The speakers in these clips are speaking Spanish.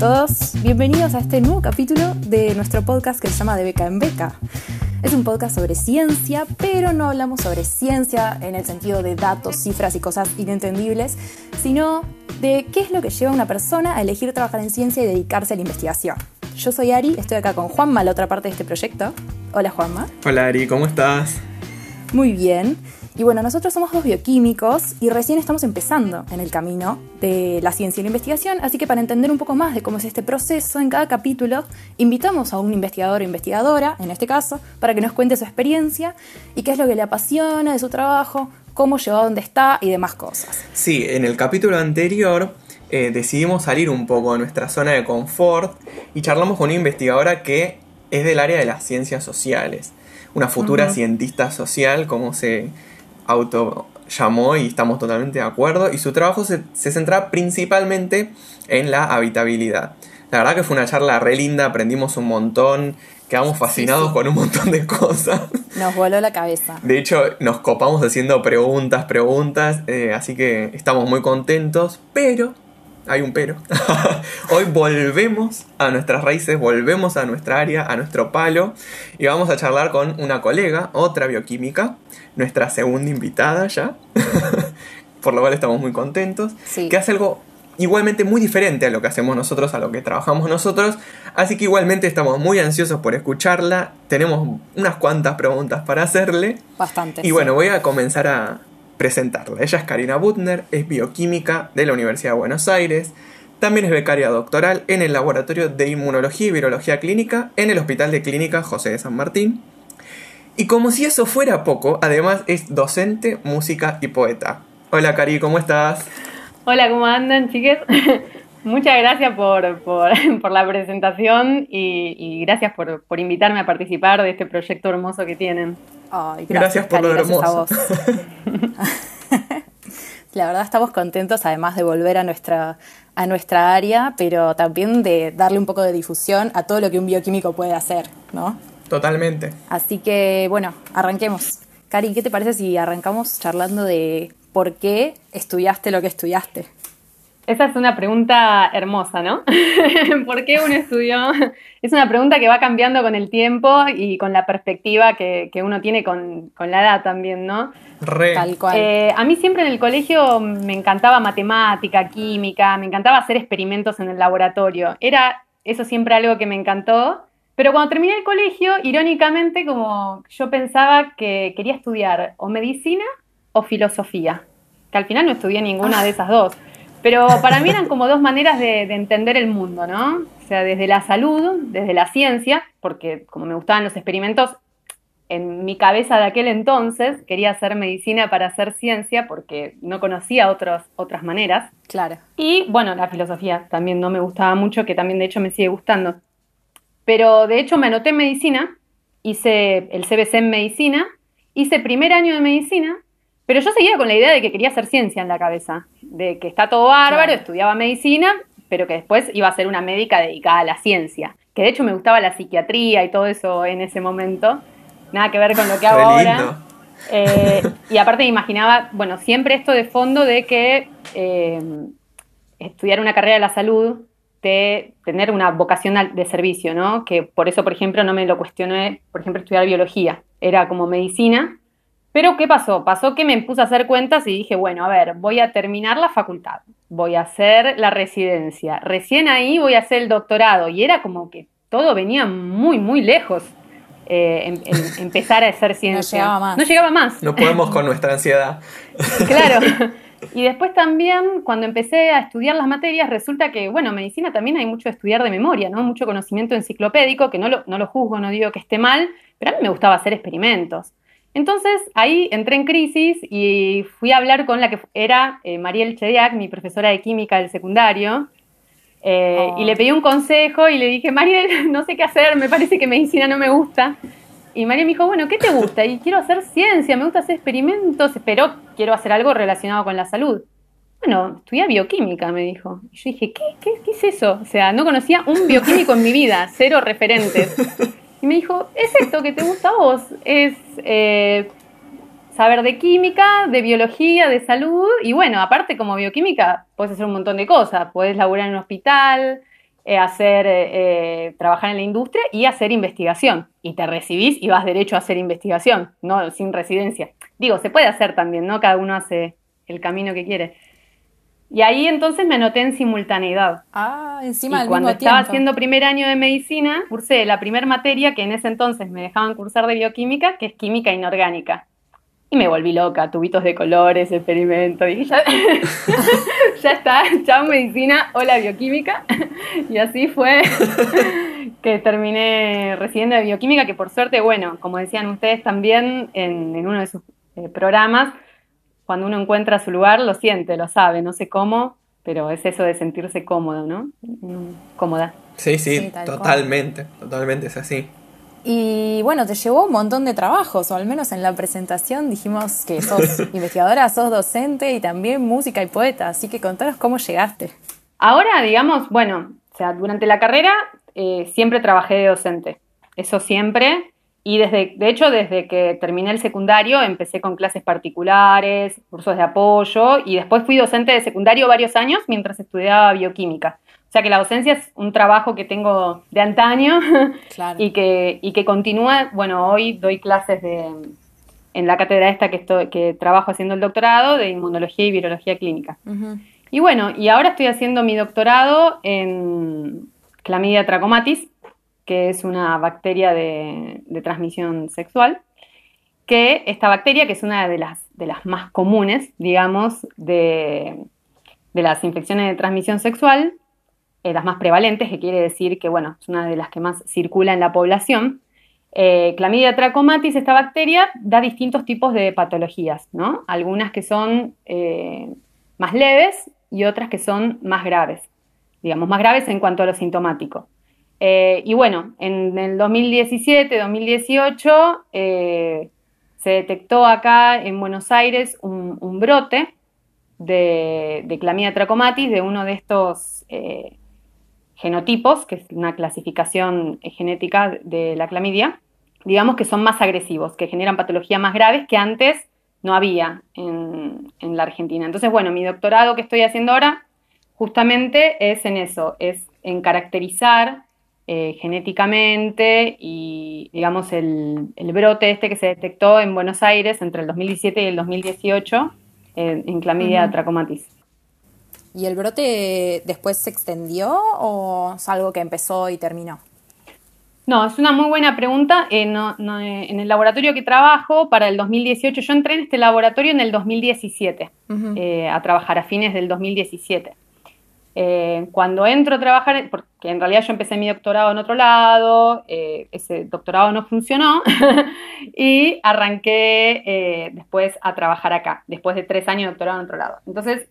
todos, bienvenidos a este nuevo capítulo de nuestro podcast que se llama De Beca en Beca. Es un podcast sobre ciencia, pero no hablamos sobre ciencia en el sentido de datos, cifras y cosas inentendibles, sino de qué es lo que lleva a una persona a elegir trabajar en ciencia y dedicarse a la investigación. Yo soy Ari, estoy acá con Juanma, la otra parte de este proyecto. Hola Juanma. Hola Ari, ¿cómo estás? Muy bien. Y bueno, nosotros somos dos bioquímicos y recién estamos empezando en el camino de la ciencia y la investigación, así que para entender un poco más de cómo es este proceso, en cada capítulo invitamos a un investigador o investigadora, en este caso, para que nos cuente su experiencia y qué es lo que le apasiona de su trabajo, cómo llegó a donde está y demás cosas. Sí, en el capítulo anterior eh, decidimos salir un poco de nuestra zona de confort y charlamos con una investigadora que es del área de las ciencias sociales, una futura cientista social, como se auto llamó y estamos totalmente de acuerdo. Y su trabajo se, centra principalmente en la habitabilidad. La verdad que fue una charla re linda, aprendimos un montón, quedamos fascinados con un montón de cosas. Nos voló la cabeza. De hecho, nos copamos haciendo preguntas, preguntas, eh, así que estamos muy contentos, pero hay un pero. Hoy volvemos a nuestras raíces, volvemos a nuestra área, a nuestro palo, y vamos a charlar con una colega, otra bioquímica, nuestra segunda invitada ya, por lo cual estamos muy contentos, que hace algo igualmente muy diferente a lo que hacemos nosotros, a lo que trabajamos nosotros, así que igualmente estamos muy ansiosos por escucharla, tenemos unas cuantas preguntas para hacerle. Bastante. Y bueno, voy a comenzar a, presentarla. Ella es Karina Butner, es bioquímica de la Universidad de Buenos Aires, también es becaria doctoral en el Laboratorio de Inmunología y Virología Clínica en el Hospital de Clínica José de San Martín. Y como si eso fuera poco, además es docente, música y poeta. Hola Cari, ¿cómo estás? Hola, ¿cómo andan, chiques? Muchas gracias por, por, la presentación y, gracias por, por, invitarme a participar de este proyecto hermoso que tienen gracias, por lo hermoso. La verdad estamos contentos además de volver a nuestra, a nuestra área, pero también de darle un poco de difusión a todo lo que un bioquímico puede hacer, ¿no? Totalmente. Así que bueno, arranquemos. Cari, ¿qué te parece si arrancamos charlando de por qué estudiaste lo que estudiaste? Esa es una pregunta hermosa, ¿no? ¿Por qué uno estudió? Es una pregunta que va cambiando con el tiempo y con la perspectiva que, uno tiene con, la edad también, ¿no? Re. Tal cual. Eh, a mí siempre en el colegio me encantaba matemática, química, me encantaba hacer experimentos en el laboratorio. Era eso siempre algo que me encantó. Pero cuando terminé el colegio, irónicamente, como yo pensaba que quería estudiar o medicina o filosofía, que al final no estudié ninguna de esas dos. Pero para mí eran como dos maneras de, entender el mundo, ¿no? O sea, desde la salud, desde la ciencia, porque como me gustaban los experimentos, en mi cabeza de aquel entonces quería hacer medicina para hacer ciencia porque no conocía otros, otras maneras. Claro. Y bueno, la filosofía también no me gustaba mucho, que también de hecho me sigue gustando. Pero de hecho me anoté en medicina, hice el CBC en medicina, hice primer año de medicina pero yo seguía con la idea de que quería hacer ciencia en la cabeza, de que está todo bárbaro, estudiaba medicina, pero que después iba a ser una médica dedicada a la ciencia. Que de hecho me gustaba la psiquiatría y todo eso en ese momento. Nada que ver con lo que hago ahora. Eh, y aparte me imaginaba, bueno, siempre esto de fondo de que eh, estudiar una carrera de la salud, de tener una vocación de servicio, ¿no? Que por eso, por ejemplo, no me lo cuestioné, por ejemplo, estudiar biología. Era como medicina, pero ¿qué pasó? Pasó que me puse a hacer cuentas y dije, bueno, a ver, voy a terminar la facultad, voy a hacer la residencia, recién ahí voy a hacer el doctorado y era como que todo venía muy, muy lejos. Eh, em, em, empezar a hacer ciencia. No llegaba más. No llegaba más. No podemos con nuestra ansiedad. claro. Y después también, cuando empecé a estudiar las materias, resulta que, bueno, medicina también hay mucho de estudiar de memoria, ¿no? Mucho conocimiento enciclopédico, que no lo, no lo juzgo, no digo que esté mal, pero a mí me gustaba hacer experimentos. Entonces ahí entré en crisis y fui a hablar con la que era eh, Mariel Chediak, mi profesora de química del secundario, eh, y le pedí un consejo y le dije, Mariel, no sé qué hacer, me parece que medicina no me gusta. Y Mariel me dijo, bueno, ¿qué te gusta? Y quiero hacer ciencia, me gusta hacer experimentos, pero quiero hacer algo relacionado con la salud. Bueno, estudia bioquímica, me dijo. Y yo dije, ¿qué, qué, qué es eso? O sea, no conocía un bioquímico en mi vida, cero referentes. Y me dijo, es esto que te gusta a vos, es eh, saber de química, de biología, de salud, y bueno, aparte como bioquímica, puedes hacer un montón de cosas, puedes laburar en un hospital, eh, hacer, eh, trabajar en la industria y hacer investigación. Y te recibís y vas derecho a hacer investigación, no sin residencia. Digo, se puede hacer también, ¿no? Cada uno hace el camino que quiere. Y ahí entonces me anoté en simultaneidad. Ah, encima y cuando estaba haciendo primer año de medicina, cursé la primera materia que en ese entonces me dejaban cursar de bioquímica, que es química inorgánica. Y me volví loca, tubitos de colores, experimentos. Y ya, ya está, chao medicina, hola bioquímica. y así fue que terminé recibiendo de bioquímica, que por suerte, bueno, como decían ustedes también en, uno de sus eh, programas, cuando uno encuentra su lugar, lo siente, lo sabe, no sé cómo, pero es eso de sentirse cómodo, ¿no? Cómoda. Sí, sí, totalmente, totalmente es así. Y bueno, te llevó un montón de trabajos, o al menos en la presentación dijimos que sos investigadora, sos docente y también música y poeta, así que contanos cómo llegaste. Ahora, digamos, bueno, o sea, durante la carrera eh, siempre trabajé de docente, eso siempre, y desde, de hecho, desde que terminé el secundario empecé con clases particulares, cursos de apoyo, y después fui docente de secundario varios años mientras estudiaba bioquímica. O sea que la docencia es un trabajo que tengo de antaño y, que, y que continúa. Bueno, hoy doy clases de, en la cátedra esta que, estoy, que trabajo haciendo el doctorado de inmunología y virología clínica. Y bueno, y ahora estoy haciendo mi doctorado en Clamidia trachomatis, que es una bacteria de, transmisión sexual, que esta bacteria, que es una de las, más comunes, digamos, de, de las infecciones de transmisión sexual, eh, las más prevalentes, que quiere decir que, bueno, es una de las que más circula en la población. Eh, Clamidia trachomatis, esta bacteria, da distintos tipos de patologías, ¿no? Algunas que son eh, más leves y otras que son más graves, digamos, más graves en cuanto a lo sintomático. Y bueno, en el 2017-2018 se detectó acá en Buenos Aires un, brote de, Clamidia trachomatis, de uno de estos genotipos, que es una clasificación genética de la clamidia, digamos que son más agresivos, que generan patologías más graves que antes no había en, la Argentina. Entonces, bueno, mi doctorado que estoy haciendo ahora justamente es en eso, es en caracterizar eh, genéticamente y, digamos, el, brote este que se detectó en Buenos Aires entre el 2017 y el 2018 eh, en clamidia trachomatis. ¿Y el brote después se extendió o es algo que empezó y terminó? No, es una muy buena pregunta. Eh, eh, en el laboratorio que trabajo para el 2018, yo entré en este laboratorio en el 2017, eh, a trabajar a fines del 2017. Cuando entro a trabajar, porque en realidad yo empecé mi doctorado en otro lado, ese doctorado no funcionó y arranqué después a trabajar acá, después de tres años de doctorado en otro lado. Entonces,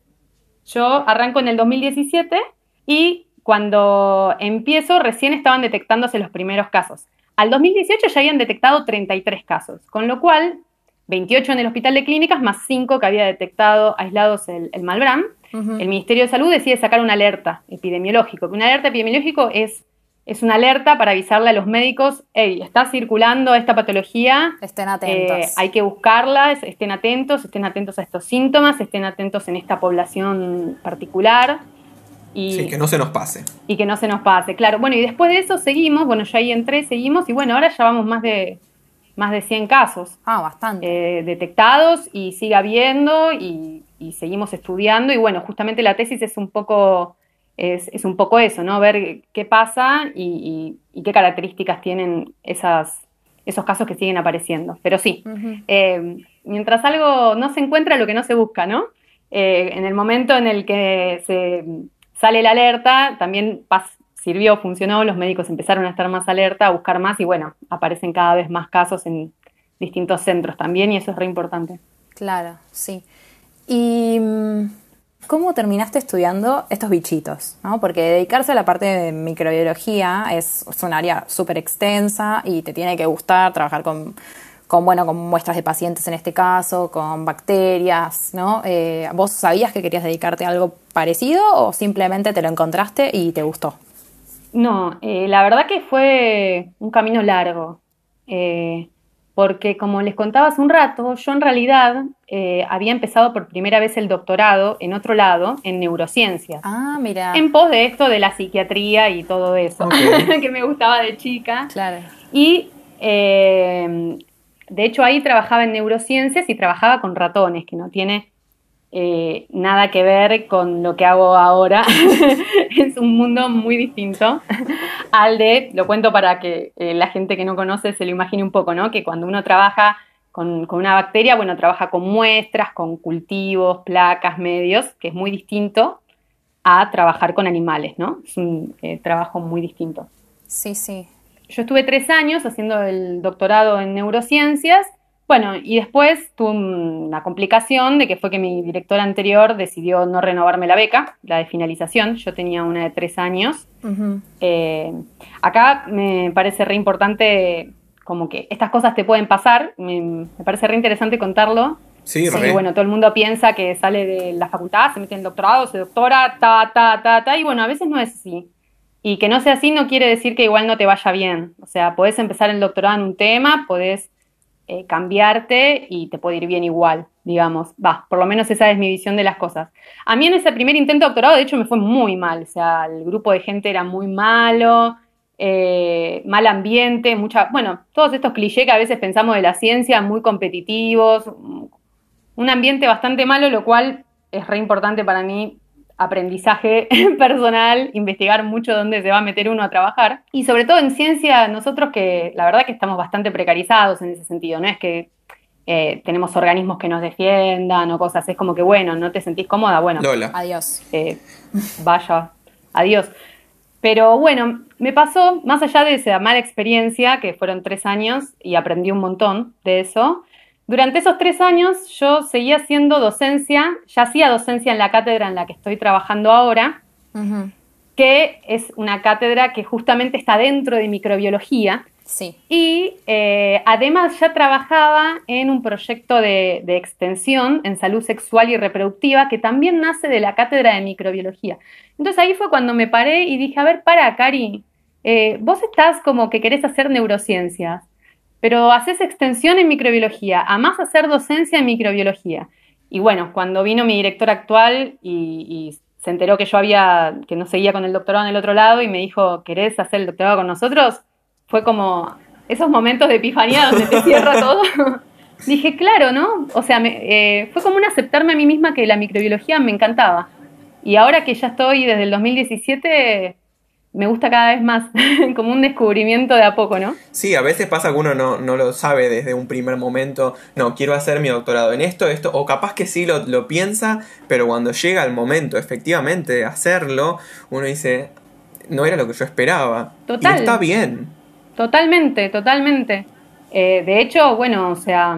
yo arranco en el 2017 y cuando empiezo recién estaban detectándose los primeros casos. Al 2018 ya habían detectado 33 casos, con lo cual 28 en el hospital de clínicas más 5 que había detectado aislados el, el Malbrán. El Ministerio de Salud decide sacar una alerta epidemiológica. Una alerta epidemiológica es es una alerta para avisarle a los médicos, hey, está circulando esta patología. Estén atentos. Eh, hay que buscarla, estén atentos, estén atentos a estos síntomas, estén atentos en esta población particular. Y, sí, que no se nos pase. Y que no se nos pase, claro. Bueno, y después de eso seguimos, bueno, yo ahí entré, seguimos, y bueno, ahora ya vamos más de, más de 100 casos. Ah, bastante. Eh, detectados y sigue habiendo y, y seguimos estudiando. Y bueno, justamente la tesis es un poco es, un poco eso, ¿no? Ver qué pasa y, qué características tienen esas, esos casos que siguen apareciendo. Pero sí, eh, mientras algo no se encuentra, lo que no se busca, ¿no? Eh, en el momento en el que se sale la alerta, también sirvió, funcionó, los médicos empezaron a estar más alerta, a buscar más y bueno, aparecen cada vez más casos en distintos centros también y eso es re importante. Claro, sí. Y mm, ¿Cómo terminaste estudiando estos bichitos? Porque dedicarse a la parte de microbiología es, un área súper extensa y te tiene que gustar trabajar con, bueno, con muestras de pacientes en este caso, con bacterias, ¿no? Eh, ¿Vos sabías que querías dedicarte a algo parecido o simplemente te lo encontraste y te gustó? No, eh, la verdad que fue un camino largo. Eh, porque como les contaba hace un rato, yo en realidad eh, había empezado por primera vez el doctorado en otro lado, en neurociencia. Ah, mira. En pos de esto de la psiquiatría y todo eso, que me gustaba de chica. Claro. Y eh, de hecho ahí trabajaba en neurociencias y trabajaba con ratones, que no tiene eh, nada que ver con lo que hago ahora. es un mundo muy distinto al de, lo cuento para que eh, la gente que no conoce se lo imagine un poco, ¿no? Que cuando uno trabaja con, con una bacteria, bueno, trabaja con muestras, con cultivos, placas, medios, que es muy distinto a trabajar con animales, ¿no? Es un eh, trabajo muy distinto. Sí, sí. Yo estuve tres años haciendo el doctorado en neurociencias, bueno, y después tuve una complicación de que fue que mi director anterior decidió no renovarme la beca, la de finalización, yo tenía una de tres años. Eh, acá me parece re importante, como que estas cosas te pueden pasar, me, me parece re interesante contarlo, Sí, Sí, re. porque bueno, todo el mundo piensa que sale de la facultad, se mete en el doctorado, se doctora, ta, ta, ta, ta, y bueno, a veces no es así. Y que no sea así no quiere decir que igual no te vaya bien. O sea, podés empezar el doctorado en un tema, podés eh, cambiarte y te puede ir bien igual, digamos. Va, por lo menos esa es mi visión de las cosas. A mí en ese primer intento de doctorado, de hecho, me fue muy mal. O sea, el grupo de gente era muy malo, eh, mal ambiente, mucha, bueno, todos estos clichés que a veces pensamos de la ciencia, muy competitivos, un ambiente bastante malo, lo cual es re importante para mí, aprendizaje personal, investigar mucho dónde se va a meter uno a trabajar. Y sobre todo en ciencia, nosotros que la verdad que estamos bastante precarizados en ese sentido, no es que eh, tenemos organismos que nos defiendan o cosas, es como que bueno, no te sentís cómoda, bueno, Lola. Adiós. eh, vaya, adiós. Pero bueno, me pasó, más allá de esa mala experiencia, que fueron tres años y aprendí un montón de eso, durante esos tres años yo seguía haciendo docencia, ya hacía docencia en la cátedra en la que estoy trabajando ahora, que es una cátedra que justamente está dentro de microbiología. Sí. Y eh, además ya trabajaba en un proyecto de, de extensión en salud sexual y reproductiva que también nace de la cátedra de microbiología. Entonces ahí fue cuando me paré y dije, a ver, para, Cari, eh, vos estás como que querés hacer neurociencias, pero haces extensión en microbiología, amás hacer docencia en microbiología. Y bueno, cuando vino mi director actual y, y se enteró que yo había, que no seguía con el doctorado en el otro lado y me dijo, ¿querés hacer el doctorado con nosotros? Fue como esos momentos de epifanía donde te cierra todo. Dije, claro, ¿no? O sea, me- eh, fue como un aceptarme a mí misma que la microbiología me encantaba. Y ahora que ya estoy desde el 2017, me gusta cada vez más, como un descubrimiento de a poco, ¿no? Sí, a veces pasa que uno no, no lo sabe desde un primer momento. No, quiero hacer mi doctorado en esto, esto. O capaz que sí lo, lo piensa, pero cuando llega el momento efectivamente de hacerlo, uno dice, no era lo que yo esperaba. Total. Y está bien. Totalmente, totalmente. Eh, de hecho, bueno, o sea,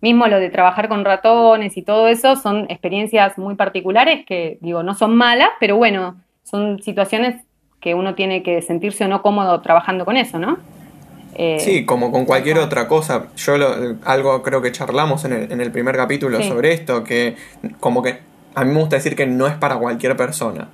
mismo lo de trabajar con ratones y todo eso son experiencias muy particulares que, digo, no son malas, pero bueno, son situaciones que uno tiene que sentirse o no cómodo trabajando con eso, ¿no? Eh, Sí, como con cualquier otra cosa. Yo lo- algo creo que charlamos en el, en el primer capítulo Sí. sobre esto, que como que a mí me gusta decir que no es para cualquier persona.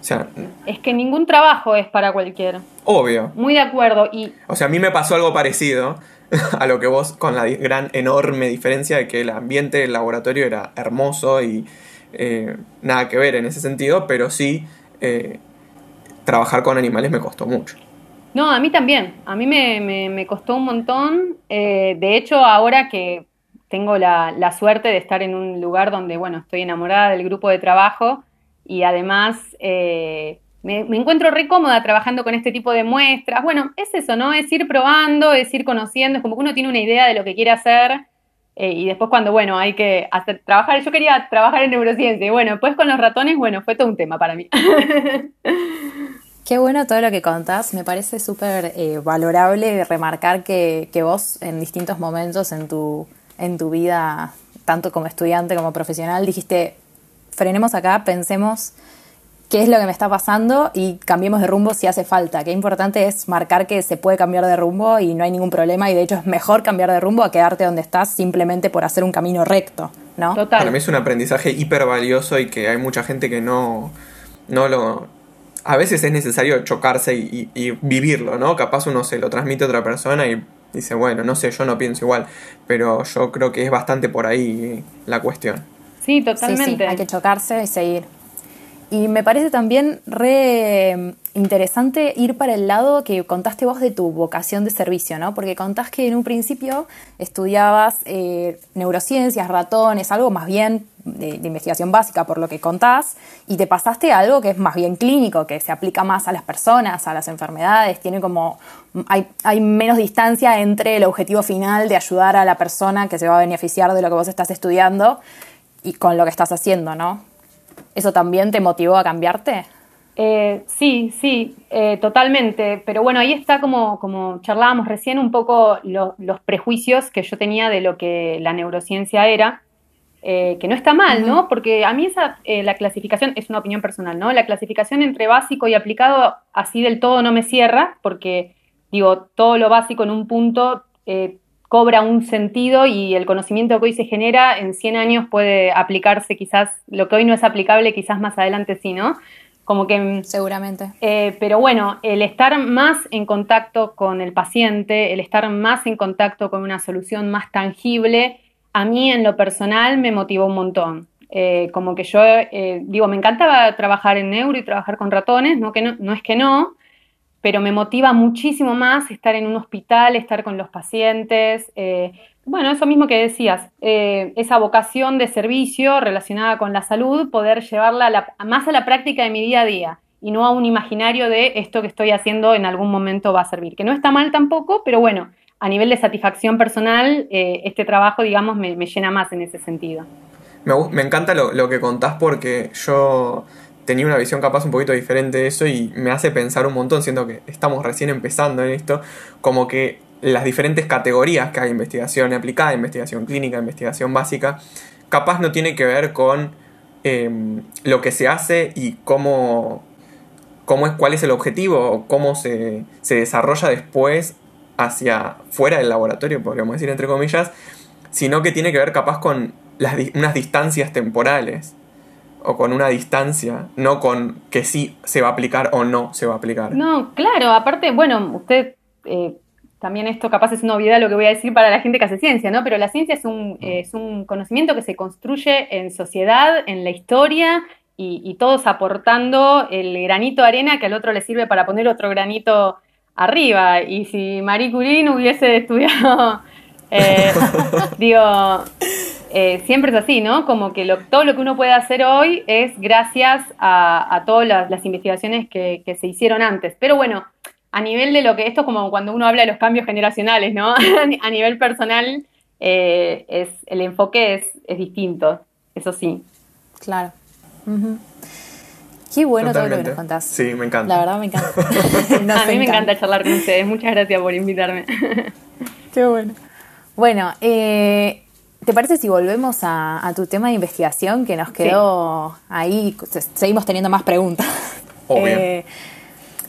O sea, Es que ningún trabajo es para cualquiera. obvio. Muy de acuerdo. Y O sea, a mí me pasó algo parecido a lo que vos, con la gran, enorme diferencia de que el ambiente del laboratorio era hermoso y eh, nada que ver en ese sentido, pero sí eh, trabajar con animales me costó mucho. No, a mí también. A mí me, me- costó un montón. Eh, de hecho, ahora que tengo la, la suerte de estar en un lugar donde, bueno, estoy enamorada del grupo de trabajo y además eh, me, me encuentro re cómoda trabajando con este tipo de muestras. Bueno, es eso, ¿no? Es ir probando, es ir conociendo, es como que uno tiene una idea de lo que quiere hacer. Eh, y después cuando, bueno, hay que hacer, trabajar, yo quería trabajar en neurociencia y bueno, después con los ratones, bueno, fue todo un tema para mí. Qué bueno todo lo que contás. Me parece súper eh, valorable remarcar que, que vos en distintos momentos en tu, en tu vida, tanto como estudiante como profesional, dijiste, frenemos acá, pensemos qué es lo que me está pasando y cambiemos de rumbo si hace falta. Qué importante es marcar que se puede cambiar de rumbo y no hay ningún problema y de hecho es mejor cambiar de rumbo a quedarte donde estás simplemente por hacer un camino recto, ¿no? Total. Para mí es un aprendizaje hiper valioso y que hay mucha gente que no, no lo... A veces es necesario chocarse y, y- y vivirlo, ¿no? Capaz uno se lo transmite a otra persona y dice, bueno, no sé, yo no pienso igual, pero yo creo que es bastante por ahí la cuestión. Sí, totalmente. hay que chocarse y seguir. Y me parece también re interesante ir para el lado que contaste vos de tu vocación de servicio, ¿no? Porque contás que en un principio estudiabas eh, neurociencias, ratones, algo más bien de, investigación básica por lo que contás, y te pasaste a algo que es más bien clínico, que se aplica más a las personas, a las enfermedades, tiene como, hay, hay menos distancia entre el objetivo final de ayudar a la persona que se va a beneficiar de lo que vos estás estudiando y con lo que estás haciendo, ¿no? ¿Eso también te motivó a cambiarte? Eh, sí, sí, eh, totalmente. Pero bueno, ahí está como, como charlábamos recién un poco los prejuicios que yo tenía de lo que la neurociencia era, eh, que no está mal, ¿no? Porque a mí esa, la clasificación, es una opinión personal, ¿no? La clasificación entre básico y aplicado así del todo no me cierra, porque digo, todo lo básico en un punto cobra un sentido y el conocimiento que hoy se genera en 100 años puede aplicarse quizás, lo que hoy no es aplicable quizás más adelante sí, ¿no? Como que... Mm, Seguramente. Eh, pero bueno, el estar más en contacto con el paciente, el estar más en contacto con una solución más tangible, a mí en lo personal me motivó un montón. Eh, como que yo, eh, digo, me encantaba trabajar en neuro y trabajar con ratones, no, que no, no es que no, pero me motiva muchísimo más estar en un hospital, estar con los pacientes. Eh, bueno, eso mismo que decías, eh, esa vocación de servicio relacionada con la salud, poder llevarla más a la práctica de mi día a día y no a un imaginario de esto que estoy haciendo en algún momento va a servir, que no está mal tampoco, pero bueno, a nivel de satisfacción personal, eh, este trabajo, digamos, me, llena más en ese sentido. Me, encanta lo, lo que contás porque yo tenía una visión capaz un poquito diferente de eso y me hace pensar un montón, siendo que estamos recién empezando en esto, como que las diferentes categorías que hay, investigación aplicada, investigación clínica, investigación básica, capaz no tiene que ver con em, lo que se hace y cómo, cómo es, cuál es el objetivo o cómo se, se desarrolla después hacia fuera del laboratorio, podríamos decir entre comillas, sino que tiene que ver capaz con unas distancias temporales o con una distancia, no con que sí se va a aplicar o no se va a aplicar. No, claro, aparte, bueno, usted, eh, también esto capaz es una obviedad lo que voy a decir para la gente que hace ciencia, ¿no? Pero la ciencia es un, es un conocimiento que se construye en sociedad, en la historia, y, todos aportando el granito de arena que al otro le sirve para poner otro granito arriba. Y si Marie Curie no hubiese estudiado, eh, digo, eh, siempre es así, ¿no? Como que todo lo que uno puede hacer hoy es gracias a, todas las, investigaciones que, se hicieron antes. Pero bueno, a nivel de lo que esto es como cuando uno habla de los cambios generacionales, ¿no? a nivel personal, eh, es, el enfoque es, distinto, eso sí. Claro. Qué bueno todo lo que nos contás. Sí, me encanta. La verdad me encanta. a mí me encanta charlar con ustedes. Muchas gracias por invitarme. Qué bueno. Bueno, eh, ¿Te parece si volvemos a, tu tema de investigación que nos quedó ahí? Seguimos teniendo más preguntas. Eh,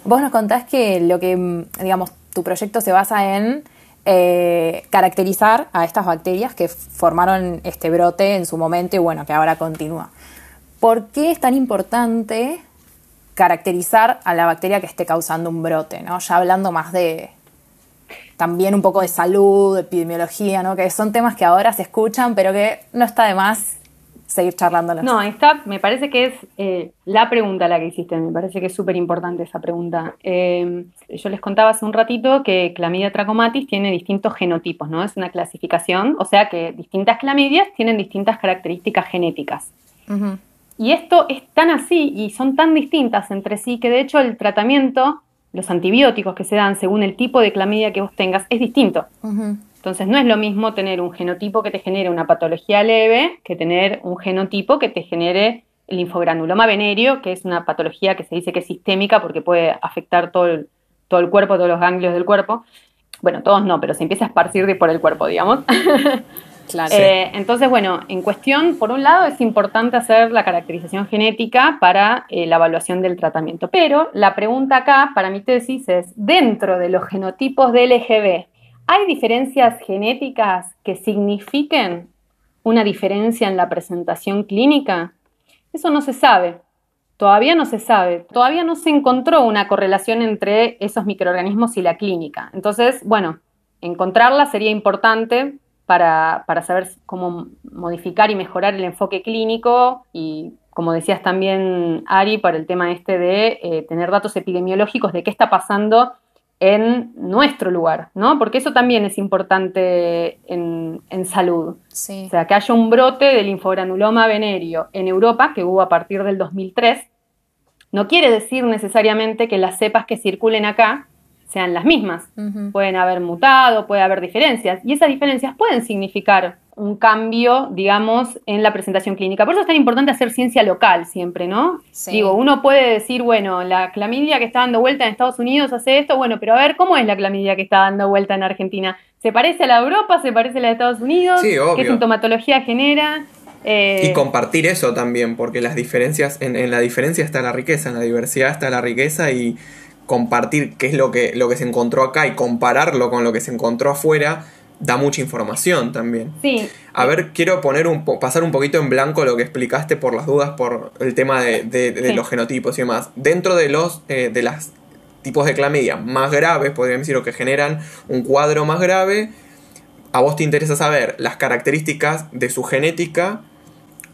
vos nos contás que lo que, digamos, tu proyecto se basa en eh, caracterizar a estas bacterias que formaron este brote en su momento y bueno, que ahora continúa. ¿Por qué es tan importante caracterizar a la bacteria que esté causando un brote? ¿no? Ya hablando más de, también un poco de salud, epidemiología, ¿no? Que son temas que ahora se escuchan, pero que no está de más seguir charlándolos. No, está, me parece que es eh, la pregunta la que hiciste, me parece que es súper importante esa pregunta. Eh, yo les contaba hace un ratito que Clamidia trachomatis tiene distintos genotipos, ¿no? Es una clasificación, o sea que distintas clamidias tienen distintas características genéticas. Y esto es tan así y son tan distintas entre sí que de hecho el tratamiento los antibióticos que se dan según el tipo de clamidia que vos tengas es distinto. Entonces no es lo mismo tener un genotipo que te genere una patología leve que tener un genotipo que te genere el linfogranuloma venéreo, que es una patología que se dice que es sistémica porque puede afectar todo el, todo el cuerpo, todos los ganglios del cuerpo. Bueno, todos no, pero se empieza a esparcir por el cuerpo, digamos. Eh, entonces, bueno, en cuestión, por un lado, es importante hacer la caracterización genética para eh, la evaluación del tratamiento. Pero la pregunta acá, para mi tesis, es, dentro de los genotipos de LGB, ¿hay diferencias genéticas que signifiquen una diferencia en la presentación clínica? Eso no se sabe. Todavía no se sabe, todavía no se encontró una correlación entre esos microorganismos y la clínica. Entonces, bueno, encontrarla sería importante para, saber cómo modificar y mejorar el enfoque clínico y, como decías también, Ari, para el tema este de eh, tener datos epidemiológicos de qué está pasando en nuestro lugar, ¿no? Porque eso también es importante en, salud. Sí. O sea, que haya un brote del linfogranuloma venerio en Europa, que hubo a partir del 2003, no quiere decir necesariamente que las cepas que circulen acá sean las mismas. Pueden haber mutado, puede haber diferencias, y esas diferencias pueden significar un cambio, digamos, en la presentación clínica. Por eso es tan importante hacer ciencia local siempre, ¿no? Digo, uno puede decir, bueno, la clamidia que está dando vuelta en Estados Unidos hace esto, bueno, pero a ver, ¿cómo es la clamidia que está dando vuelta en Argentina? ¿Se parece a la Europa? ¿Se parece a la de Estados Unidos? Sí, obvio. ¿Qué sintomatología genera? Eh, y compartir eso también, porque las diferencias, en, en la diferencia está la riqueza, en la diversidad está la riqueza y compartir qué es lo que, lo que se encontró acá y compararlo con lo que se encontró afuera, da mucha información también. Sí. A ver, quiero poner un pasar un poquito en blanco lo que explicaste por las dudas por el tema de, los genotipos y demás. Dentro de los eh, de las tipos de clamidia más graves, podríamos decir, o que generan un cuadro más grave, a vos te interesa saber las características de su genética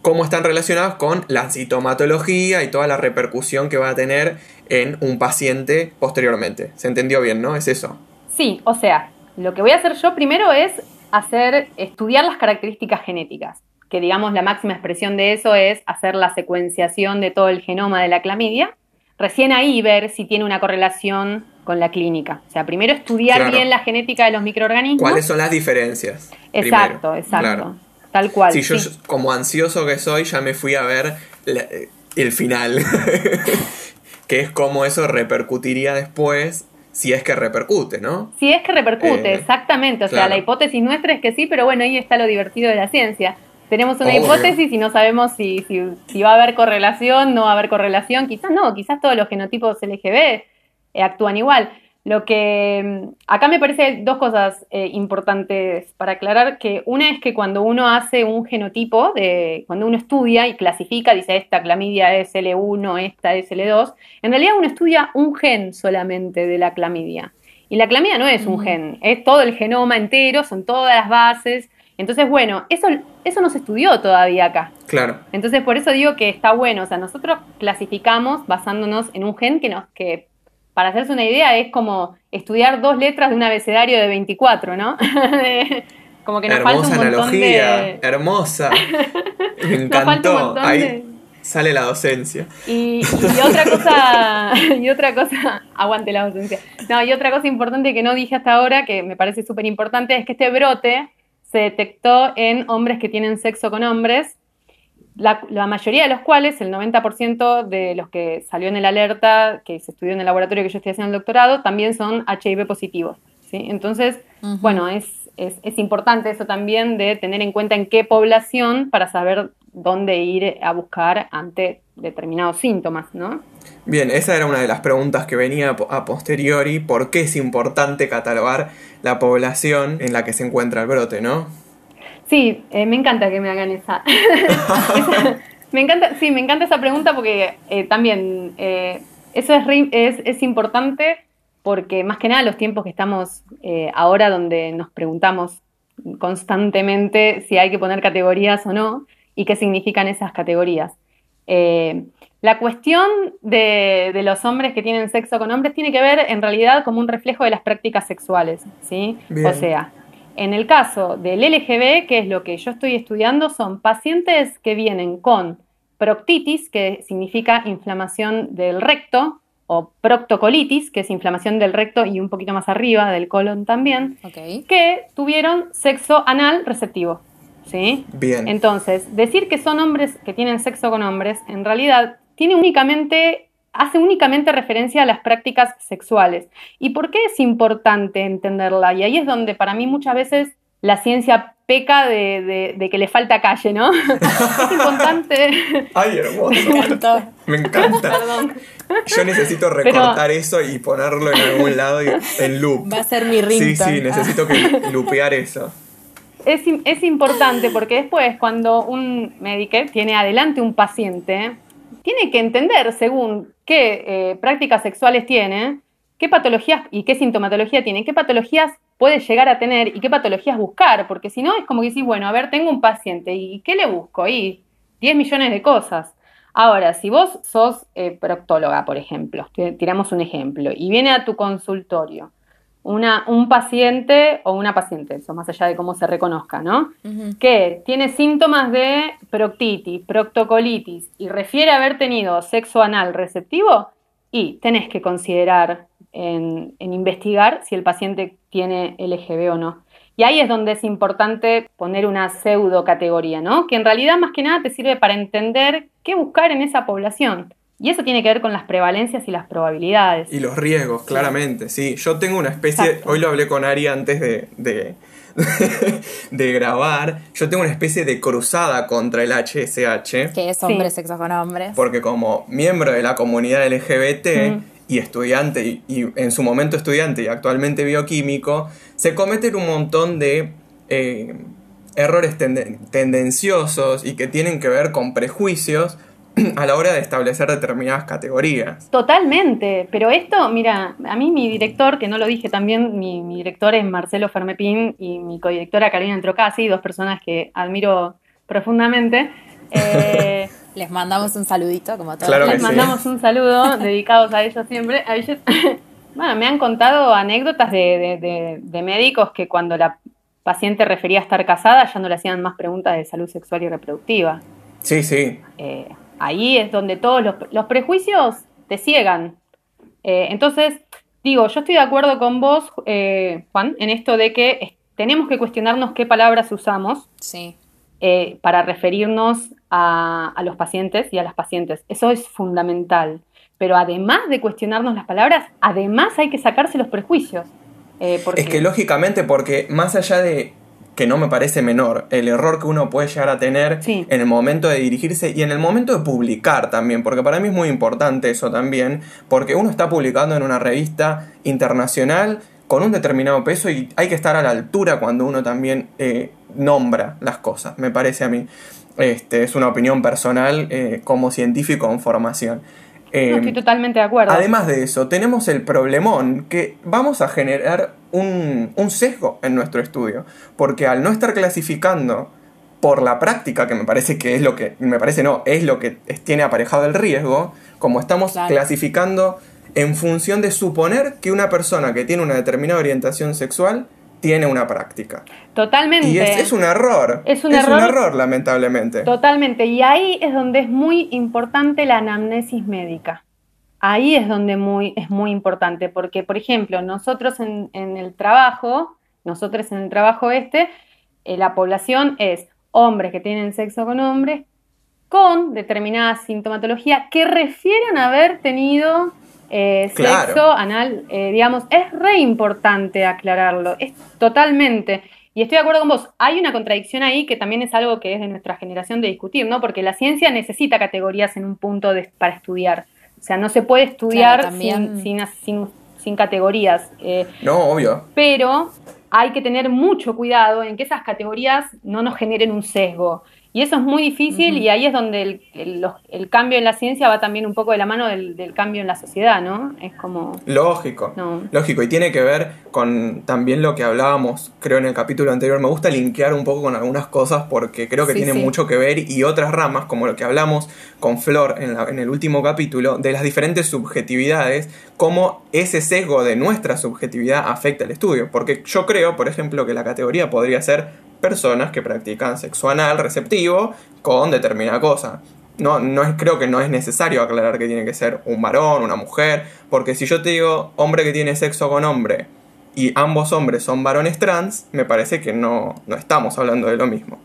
cómo están relacionados con la sintomatología y toda la repercusión que va a tener en un paciente posteriormente. ¿Se entendió bien, no? Es eso. Sí, o sea, lo que voy a hacer yo primero es hacer, estudiar las características genéticas, que digamos la máxima expresión de eso es hacer la secuenciación de todo el genoma de la clamidia, recién ahí ver si tiene una correlación con la clínica. O sea, primero estudiar bien la genética de los microorganismos. ¿Cuáles son las diferencias? Exacto, exacto. Tal cual. Si yo, como ansioso que soy, ya me fui a ver el final. que es cómo eso repercutiría después si es que repercute, ¿no? Si es que repercute, eh, exactamente. O sea, la hipótesis nuestra es que sí, pero bueno, ahí está lo divertido de la ciencia. Tenemos una hipótesis y no sabemos si, si, si, va a haber correlación, no va a haber correlación. Quizás no, quizás todos los genotipos LGB eh, actúan igual. Lo que mm, acá me parece dos cosas eh, importantes para aclarar, que una es que cuando uno hace un genotipo, de, cuando uno estudia y clasifica, dice esta clamidia es L1, esta es L2, en realidad uno estudia un gen solamente de la clamidia. Y la clamidia no es un gen, es todo el genoma entero, son todas las bases. Entonces, bueno, eso, eso no se estudió todavía acá. Claro. Entonces, por eso digo que está bueno. O sea, nosotros clasificamos basándonos en un gen que nos, que para hacerse una idea, es como estudiar dos letras de un abecedario de 24, ¿no? como que nos hermosa falta un analogía, hermosa. Me encantó. Ahí sale la docencia. Y, otra cosa, y otra cosa, aguante la docencia. No, y otra cosa importante que no dije hasta ahora, que me parece súper importante, es que este brote se detectó en hombres que tienen sexo con hombres la, mayoría de los cuales, el 90% de los que salió en el alerta, que se estudió en el laboratorio que yo estoy haciendo el doctorado, también son HIV positivos. ¿sí? Entonces, bueno, es, es, importante eso también de tener en cuenta en qué población para saber dónde ir a buscar ante determinados síntomas, ¿no? Bien, esa era una de las preguntas que venía a posteriori, ¿por qué es importante catalogar la población en la que se encuentra el brote, ¿no? Sí, eh, me encanta que me hagan esa. me encanta, sí, me encanta esa pregunta porque eh, también eh, eso es, es, es, importante porque más que nada los tiempos que estamos ahora donde nos preguntamos constantemente si hay que poner categorías o no y qué significan esas categorías. la cuestión de, de, los hombres que tienen sexo con hombres tiene que ver en realidad como un reflejo de las prácticas sexuales, ¿sí? O sea, en el caso del LGB, que es lo que yo estoy estudiando, son pacientes que vienen con proctitis, que significa inflamación del recto, o proctocolitis, que es inflamación del recto y un poquito más arriba del colon también, que tuvieron sexo anal receptivo. ¿sí? Bien. Entonces, decir que son hombres que tienen sexo con hombres, en realidad tiene únicamente hace únicamente referencia a las prácticas sexuales. ¿Y por qué es importante entenderla? Y ahí es donde para mí muchas veces la ciencia peca de, que le falta calle, ¿no? es importante. Ay, hermoso. Me encanta. Perdón. Yo necesito recortar eso y ponerlo en algún lado en loop. Va a ser mi ringtone. Sí, sí, necesito que lupear eso. Es, es importante porque después cuando un médico tiene adelante un paciente, tiene que entender, según qué eh, prácticas sexuales tiene, qué patologías y qué sintomatología tiene, qué patologías puede llegar a tener y qué patologías buscar, porque si no es como que decís, bueno, a ver, tengo un paciente y ¿qué le busco? Y 10 millones de cosas. Ahora, si vos sos eh, proctóloga, por ejemplo, tiramos un ejemplo, y viene a tu consultorio una, un paciente o una paciente, eso más allá de cómo se reconozca, ¿no? Que tiene síntomas de proctitis, proctocolitis y refiere a haber tenido sexo anal receptivo, y tenés que considerar en, en investigar si el paciente tiene LGB o no. Y ahí es donde es importante poner una pseudo categoría, ¿no? Que en realidad más que nada te sirve para entender qué buscar en esa población. Y eso tiene que ver con las prevalencias y las probabilidades. Y los riesgos, claramente, sí. Yo tengo una especie, hoy lo hablé con Ari antes de, de, de, grabar, yo tengo una especie de cruzada contra el HSH. Que es hombre, sexo con hombres. Porque como miembro de la comunidad LGBT y estudiante, y, en su momento estudiante y actualmente bioquímico, se cometen un montón de... Eh, errores tendenciosos y que tienen que ver con prejuicios a la hora de establecer determinadas categorías. Totalmente, pero esto, mira, a mí mi director, que no lo dije también, mi, director es Marcelo Fermepín y mi codirectora Carolina Entrocasi, dos personas que admiro profundamente. Eh, Les mandamos un saludito, como todos. Les mandamos un saludo, dedicados a ellos siempre. A ellos, bueno, me han contado anécdotas de, médicos que cuando la paciente refería a estar casada ya no le hacían más preguntas de salud sexual y reproductiva. Sí, sí. Eh, ahí es donde todos los, prejuicios te ciegan. Eh, entonces, digo, yo estoy de acuerdo con vos, eh, Juan, en esto de que tenemos que cuestionarnos qué palabras usamos eh, para referirnos a, los pacientes y a las pacientes. Eso es fundamental. Pero además de cuestionarnos las palabras, además hay que sacarse los prejuicios. Es que lógicamente, porque más allá de que no me parece menor, el error que uno puede llegar a tener en el momento de dirigirse y en el momento de publicar también, porque para mí es muy importante eso también, porque uno está publicando en una revista internacional con un determinado peso y hay que estar a la altura cuando uno también eh, nombra las cosas, me parece a mí. Este, es una opinión personal eh, como científico en formación. Em, estoy totalmente de acuerdo. Además de eso, tenemos el problemón que vamos a generar un, sesgo en nuestro estudio, porque al no estar clasificando por la práctica, que me parece que es lo que, me parece no, es lo que tiene aparejado el riesgo, como estamos clasificando en función de suponer que una persona que tiene una determinada orientación sexual tiene una práctica. Totalmente. Y es, un error. Es, un, error, un error, lamentablemente. Totalmente. Y ahí es donde es muy importante la anamnesis médica. Ahí es donde muy, es muy importante, porque, por ejemplo, nosotros en, el trabajo, nosotros en el trabajo este, eh, la población es hombres que tienen sexo con hombres con determinada sintomatología que refieren a haber tenido eh, sexo anal, eh, digamos, es re importante aclararlo, es totalmente. Y estoy de acuerdo con vos, hay una contradicción ahí que también es algo que es de nuestra generación de discutir, ¿no? Porque la ciencia necesita categorías en un punto para estudiar. O sea, no se puede estudiar sin, sin, categorías. Eh, no, obvio. Pero hay que tener mucho cuidado en que esas categorías no nos generen un sesgo. Y eso es muy difícil y ahí es donde el, cambio en la ciencia va también un poco de la mano del, cambio en la sociedad, ¿no? Es como... Lógico, lógico. Y tiene que ver con también lo que hablábamos, creo, en el capítulo anterior. Me gusta linkear un poco con algunas cosas porque creo que tiene mucho que ver y otras ramas, como lo que hablamos con Flor en, en el último capítulo, de las diferentes subjetividades, cómo ese sesgo de nuestra subjetividad afecta el estudio. Porque yo creo, por ejemplo, que la categoría podría ser personas que practican sexo anal receptivo con determinada cosa. No, no es, creo que no es necesario aclarar que tiene que ser un varón, una mujer, porque si yo te digo hombre que tiene sexo con hombre y ambos hombres son varones trans, me parece que no, no estamos hablando de lo mismo,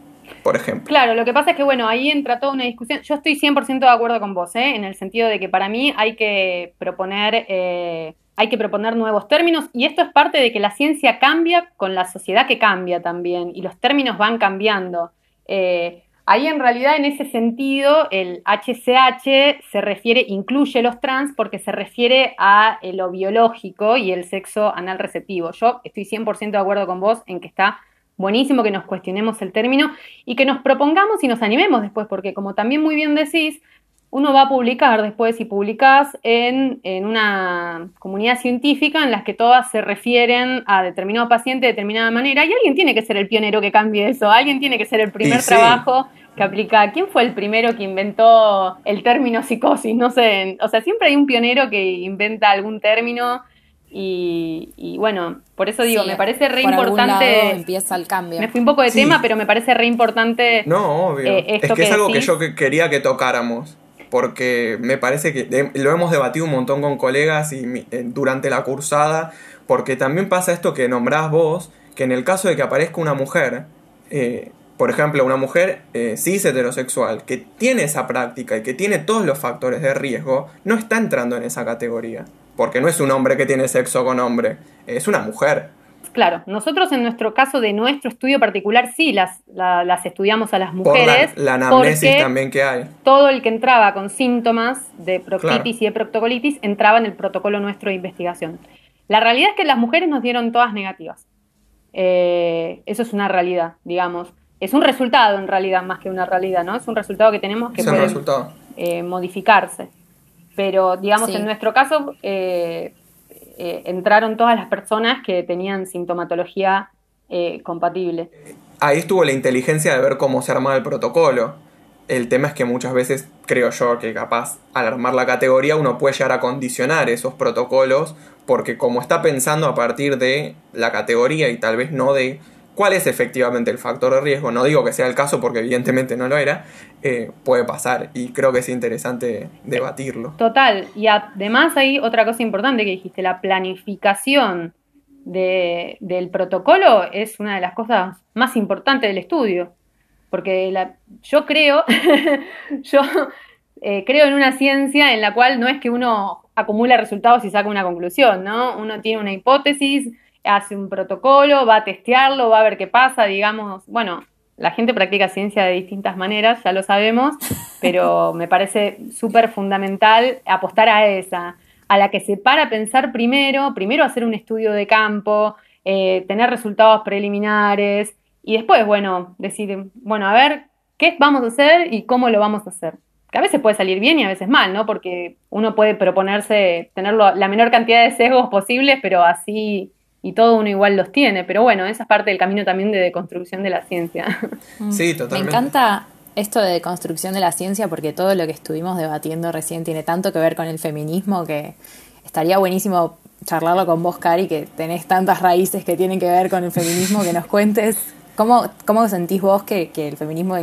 por ejemplo. Claro, lo que pasa es que, bueno, ahí entra toda una discusión. Yo estoy 100% de acuerdo con vos, ¿eh? en el sentido de que para mí hay que proponer... Eh, hay que proponer nuevos términos y esto es parte de que la ciencia cambia con la sociedad que cambia también y los términos van cambiando. Eh, ahí en realidad en ese sentido el HCH se refiere, incluye los trans porque se refiere a eh, lo biológico y el sexo anal receptivo. Yo estoy 100% de acuerdo con vos en que está buenísimo que nos cuestionemos el término y que nos propongamos y nos animemos después porque como también muy bien decís, uno va a publicar después y publicás en, una comunidad científica en las que todas se refieren a determinado paciente de determinada manera y alguien tiene que ser el pionero que cambie eso, alguien tiene que ser el primer trabajo que aplica. ¿Quién fue el primero que inventó el término psicosis? No sé, o sea, siempre hay un pionero que inventa algún término y, bueno, por eso digo, me parece re importante. empieza el cambio. Me fui un poco de tema, pero me parece re importante. No, obvio. Eh, es que, es algo que yo quería que tocáramos porque me parece que lo hemos debatido un montón con colegas y eh, durante la cursada, porque también pasa esto que nombrás vos, que en el caso de que aparezca una mujer, eh, por ejemplo, una mujer eh, cis heterosexual, que tiene esa práctica y que tiene todos los factores de riesgo, no está entrando en esa categoría, porque no es un hombre que tiene sexo con hombre, es una mujer. Claro, nosotros en nuestro caso de nuestro estudio particular sí las, las estudiamos a las mujeres. Por la, anamnesis también que hay. Todo el que entraba con síntomas de proctitis y de proctocolitis entraba en el protocolo nuestro de investigación. La realidad es que las mujeres nos dieron todas negativas. Eh, eso es una realidad, digamos. Es un resultado en realidad más que una realidad, ¿no? Es un resultado que tenemos que eh, modificarse. Pero, digamos, en nuestro caso, eh, eh, entraron todas las personas que tenían sintomatología eh, compatible. Ahí estuvo la inteligencia de ver cómo se armaba el protocolo. El tema es que muchas veces creo yo que capaz al armar la categoría uno puede llegar a condicionar esos protocolos porque como está pensando a partir de la categoría y tal vez no de cuál es efectivamente el factor de riesgo, no digo que sea el caso porque evidentemente no lo era, eh, puede pasar y creo que es interesante debatirlo. Total, y además hay otra cosa importante que dijiste, la planificación del protocolo es una de las cosas más importantes del estudio, porque yo creo, yo eh, creo en una ciencia en la cual no es que uno acumula resultados y saca una conclusión, ¿no? Uno tiene una hipótesis, hace un protocolo, va a testearlo, va a ver qué pasa, digamos, bueno, la gente practica ciencia de distintas maneras, ya lo sabemos, pero me parece súper fundamental apostar a esa, a la que se para a pensar primero, primero hacer un estudio de campo, eh, tener resultados preliminares y después, bueno, decir, bueno, a ver, ¿qué vamos a hacer y cómo lo vamos a hacer? Que a veces puede salir bien y a veces mal, ¿no? Porque uno puede proponerse tener la menor cantidad de sesgos posibles, pero así y todo uno igual los tiene, pero bueno, esa es parte del camino también de deconstrucción de la ciencia. Mm. Sí, totalmente. Me encanta esto de deconstrucción de la ciencia porque todo lo que estuvimos debatiendo recién tiene tanto que ver con el feminismo que estaría buenísimo charlarlo con vos, Cari, que tenés tantas raíces que tienen que ver con el feminismo, que nos cuentes cómo, cómo sentís vos que, el feminismo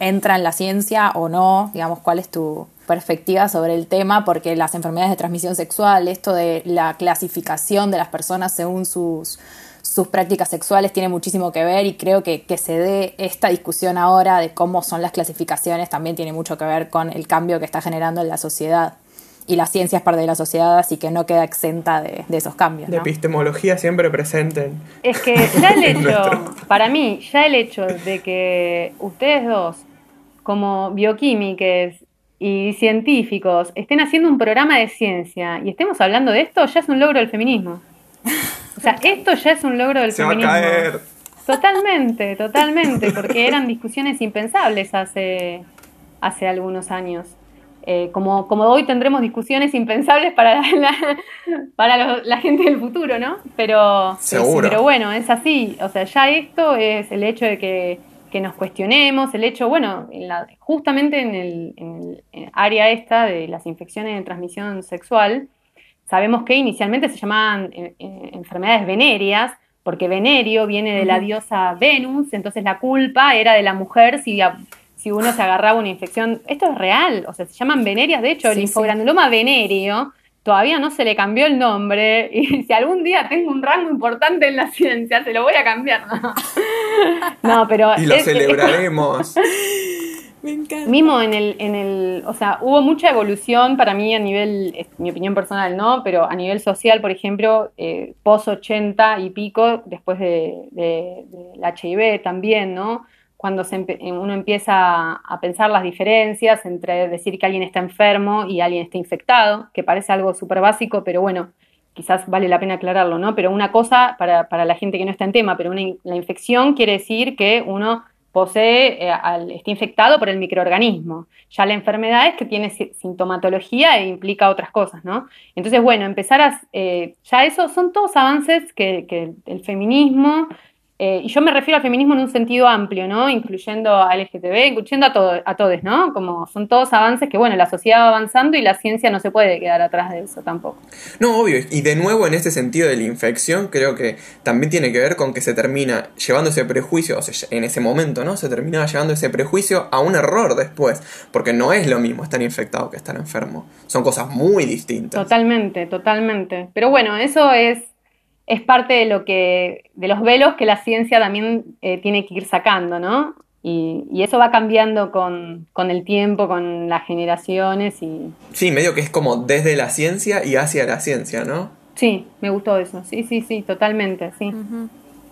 entra en la ciencia o no, digamos, cuál es tu, perspectiva sobre el tema, porque las enfermedades de transmisión sexual, esto de la clasificación de las personas según sus, sus prácticas sexuales tiene muchísimo que ver y creo que, que se dé esta discusión ahora de cómo son las clasificaciones también tiene mucho que ver con el cambio que está generando en la sociedad. Y la ciencia es parte de la sociedad, así que no queda exenta de, esos cambios. De epistemología siempre presente. Es que ya el hecho, para mí, ya el hecho de que ustedes dos, como bioquímicos y científicos estén haciendo un programa de ciencia y estemos hablando de esto, ya es un logro del feminismo. O sea, esto ya es un logro del feminismo. Totalmente, totalmente, porque eran discusiones impensables hace, hace algunos años. Eh, como, como hoy tendremos discusiones impensables para la, para la gente del futuro, ¿no? Pero, pero bueno, es así. O sea, ya esto es el hecho de que que nos cuestionemos el hecho, bueno, justamente en el, área esta de las infecciones de transmisión sexual, sabemos que inicialmente se llamaban eh, eh, enfermedades venéreas, porque venerio viene de la diosa Venus, entonces la culpa era de la mujer si, si uno se agarraba una infección. Esto es real, o sea, se llaman venerias, de hecho, el infogranuloma venerio todavía no se le cambió el nombre y si algún día tengo un rango importante en la ciencia, se lo voy a cambiar. No, pero... Y lo celebraremos. Me encanta. Mismo en el, en el, o sea, hubo mucha evolución para mí a nivel, es mi opinión personal, ¿no? Pero a nivel social, por ejemplo, eh, post 80 y pico, después de, de, del HIV también, ¿no? Cuando uno empieza a pensar las diferencias entre decir que alguien está enfermo y alguien está infectado, que parece algo súper básico, pero bueno, quizás vale la pena aclararlo, ¿no? Pero una cosa para, la gente que no está en tema, pero una, la infección quiere decir que uno posee, eh, está infectado por el microorganismo. Ya la enfermedad es que tiene sintomatología e implica otras cosas, ¿no? Entonces, bueno, empezar a, eh, ya eso son todos avances que el feminismo eh, y yo me refiero al feminismo en un sentido amplio, ¿no? Incluyendo a LGTB, incluyendo a, todo, a todos, ¿no? Como son todos avances que, bueno, la sociedad va avanzando y la ciencia no se puede quedar atrás de eso tampoco. No, obvio. Y de nuevo, en este sentido de la infección, creo que también tiene que ver con que se termina llevando ese prejuicio, o sea, en ese momento, ¿no? Se termina llevando ese prejuicio a un error después. Porque no es lo mismo estar infectado que estar enfermo. Son cosas muy distintas. Totalmente, totalmente. Pero bueno, eso es es parte de lo que, de los velos que la ciencia también eh, tiene que ir sacando, ¿no? Y, eso va cambiando con, el tiempo, con las generaciones y... Sí, medio que es como desde la ciencia y hacia la ciencia, ¿no? Sí, me gustó eso, sí, sí, sí, totalmente, sí.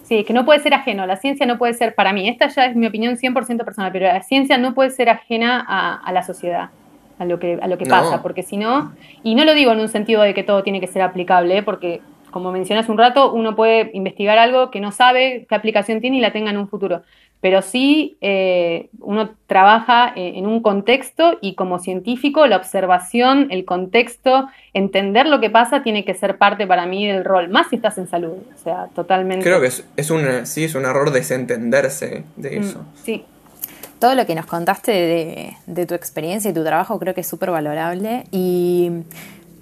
Sí, que no puede ser ajeno, la ciencia no puede ser, para mí, esta ya es mi opinión 100% personal, pero la ciencia no puede ser ajena a, la sociedad, a lo que, a lo que pasa, porque si no, y no lo digo en un sentido de que todo tiene que ser aplicable, porque como mencionas un rato, uno puede investigar algo que no sabe qué aplicación tiene y la tenga en un futuro. Pero sí eh, uno trabaja eh, en un contexto y como científico la observación, el contexto, entender lo que pasa tiene que ser parte para mí del rol, más si estás en salud, o sea, totalmente. Creo que es, un, sí, es un error desentenderse de mm, eso. sí. Todo lo que nos contaste de, de tu experiencia y tu trabajo creo que es súper valorable y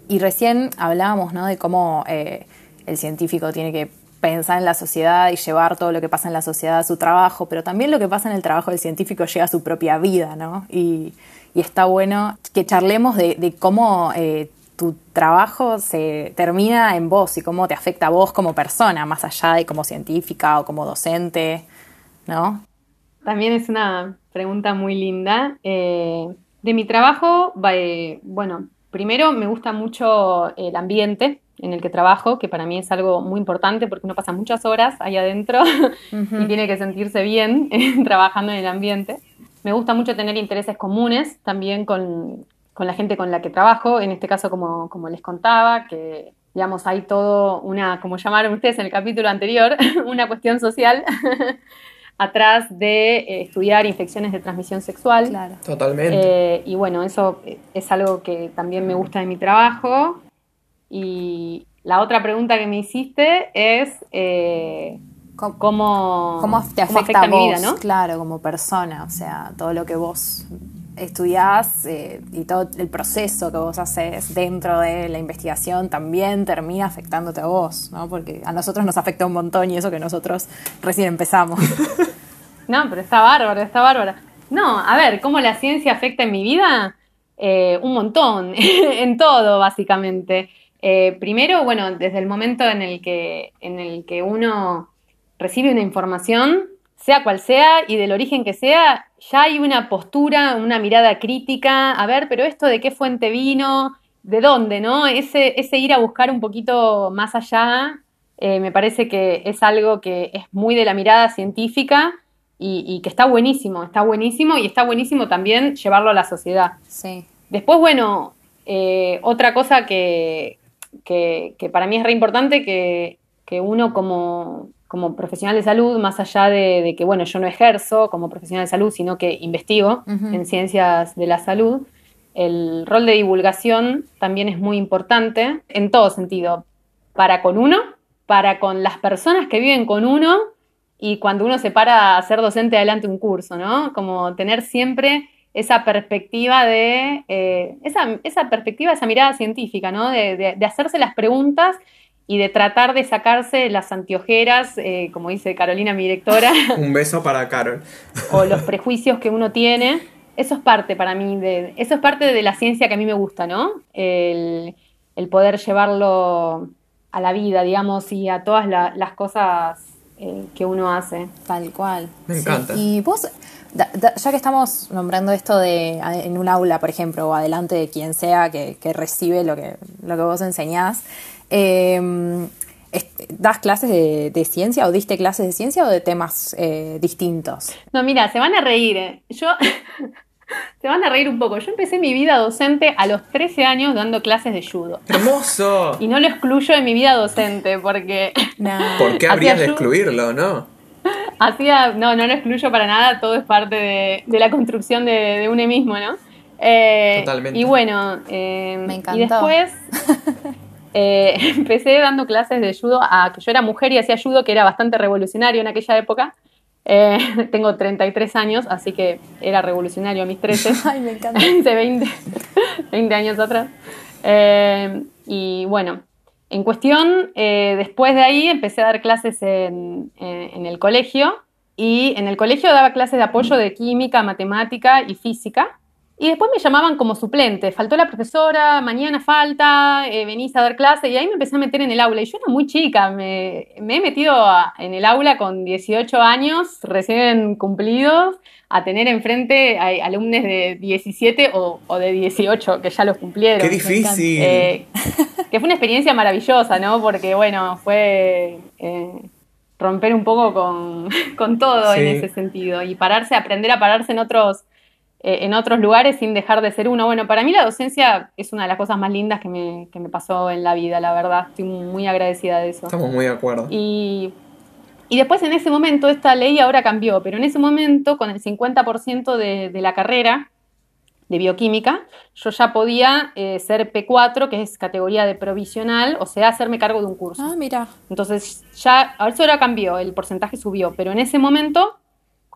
y recién hablábamos ¿no? de cómo eh, el científico tiene que pensar en la sociedad y llevar todo lo que pasa en la sociedad a su trabajo, pero también lo que pasa en el trabajo del científico llega a su propia vida, ¿no? Y, está bueno que charlemos de, cómo eh, tu trabajo se termina en vos y cómo te afecta a vos como persona, más allá de como científica o como docente, ¿no? También es una pregunta muy linda. Eh, de mi trabajo, bueno, Primero, me gusta mucho el ambiente en el que trabajo, que para mí es algo muy importante porque uno pasa muchas horas ahí adentro y tiene que sentirse bien trabajando en el ambiente. Me gusta mucho tener intereses comunes también con, la gente con la que trabajo, en este caso como, como les contaba, que digamos hay todo una, como llamaron ustedes en el capítulo anterior, una cuestión social atrás de eh, estudiar infecciones de transmisión sexual. Claro. Totalmente. Eh, y bueno, eso es algo que también me gusta de mi trabajo. Y la otra pregunta que me hiciste es eh, ¿cómo, ¿Cómo, te afecta, a mi vida, ¿no? Claro, como persona, o sea, todo lo que vos estudiás eh, y todo el proceso que vos haces dentro de la investigación también termina afectándote a vos, ¿no? Porque a nosotros nos afecta un montón y eso que nosotros recién empezamos. No, pero está bárbaro, está bárbaro. No, a ver, ¿cómo la ciencia afecta en mi vida? Eh, un montón, en todo, básicamente. Eh, primero, bueno, desde el momento en el que, en el que uno recibe una información, sea cual sea y del origen que sea, ya hay una postura, una mirada crítica, a ver, pero esto de qué fuente vino, de dónde, ¿no? Ese, ese ir a buscar un poquito más allá, eh, me parece que es algo que es muy de la mirada científica y, que está buenísimo, está buenísimo y está buenísimo también llevarlo a la sociedad. Sí. Después, bueno, eh, otra cosa que, que, para mí es re importante, que, que uno como, como profesional de salud, más allá de, que, bueno, yo no ejerzo como profesional de salud, sino que investigo en ciencias de la salud, el rol de divulgación también es muy importante en todo sentido, para con uno, para con las personas que viven con uno y cuando uno se para a ser docente adelante un curso, ¿no? Como tener siempre esa perspectiva de, eh, esa, perspectiva, esa mirada científica, ¿no? de hacerse las preguntas y de tratar de sacarse las antiojeras, eh, como dice Carolina, mi directora. Un beso para Carol. o los prejuicios que uno tiene. Eso es parte para mí, de, eso es parte de la ciencia que a mí me gusta, ¿no? El, poder llevarlo a la vida, digamos, y a todas las cosas eh, que uno hace. Tal cual. Me encanta. Y vos, ya que estamos nombrando esto de en un aula, por ejemplo, o adelante de quien sea que, que recibe lo que, lo que vos enseñás, eh, ¿Das clases de, ciencia o diste clases de ciencia o de temas eh, distintos? No, mira, se van a reír. ¿eh? Yo, se van a reír un poco. Yo empecé mi vida docente a los 13 años dando clases de judo. ¡Hermoso! Y no lo excluyo de mi vida docente porque... ¿Por qué habrías de excluirlo, no? Hacía, no, no lo excluyo para nada, todo es parte de, la construcción de, uno mismo, ¿no? Eh, Totalmente. Y bueno, eh, Me encantó. y después eh, empecé dando clases de judo a que yo era mujer y hacía judo, que era bastante revolucionario en aquella época. tengo 33 años, así que era revolucionario a mis 13. Ay, me encanta. Hace 20, 20 años atrás. y bueno, en cuestión, eh, después de ahí empecé a dar clases en, el colegio y en el colegio daba clases de apoyo de química, matemática y física. Y después me llamaban como suplente, faltó la profesora, mañana falta, eh, venís a dar clase y ahí me empecé a meter en el aula. Y yo era muy chica, me, he metido en el aula con 18 años recién cumplidos a tener enfrente a alumnos de 17 o, de 18 que ya los cumplieron. ¡Qué difícil! Eh, que fue una experiencia maravillosa, ¿no? Porque, bueno, fue eh, romper un poco con, todo en ese sentido y pararse, aprender a pararse en otros, eh, en otros lugares sin dejar de ser uno. Bueno, para mí la docencia es una de las cosas más lindas que me, que me pasó en la vida, la verdad. Estoy muy agradecida de eso. Estamos muy de acuerdo. Y y después en ese momento, esta ley ahora cambió, pero en ese momento, con el 50% de, de, la carrera de bioquímica, yo ya podía eh, ser P4, que es categoría de provisional, o sea, hacerme cargo de un curso. Ah, mira. Entonces, ya, eso ahora cambió, el porcentaje subió, pero en ese momento,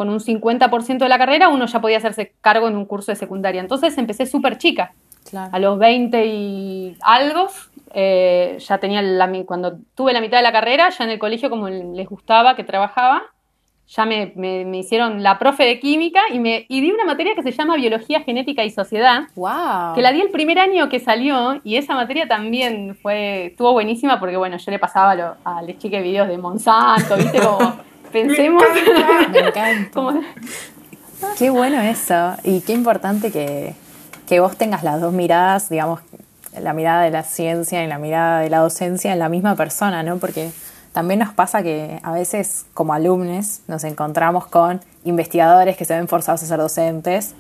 con un 50% de la carrera, uno ya podía hacerse cargo en un curso de secundaria. Entonces empecé súper chica. A los 20 y algo, eh, ya tenía la, cuando tuve la mitad de la carrera, ya en el colegio como les gustaba que trabajaba, ya me, hicieron la profe de química y, me, y di una materia que se llama Biología Genética y Sociedad. Wow. Que la di el primer año que salió y esa materia también fue, estuvo buenísima porque bueno, yo le pasaba a los chiques videos de Monsanto, viste, como pensemos. Me encanta. Qué bueno eso y qué importante que, que vos tengas las dos miradas, digamos, la mirada de la ciencia y la mirada de la docencia en la misma persona, ¿no? Porque también nos pasa que a veces como alumnos nos encontramos con investigadores que se ven forzados a ser docentes,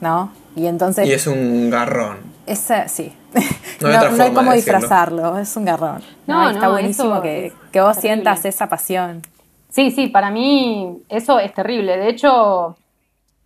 ¿no? Y entonces... Y es un garrón. Ese, sí. No hay, cómo disfrazarlo, es un garrón. No, está buenísimo que, vos sientas esa pasión. Sí, sí, para mí eso es terrible. De hecho,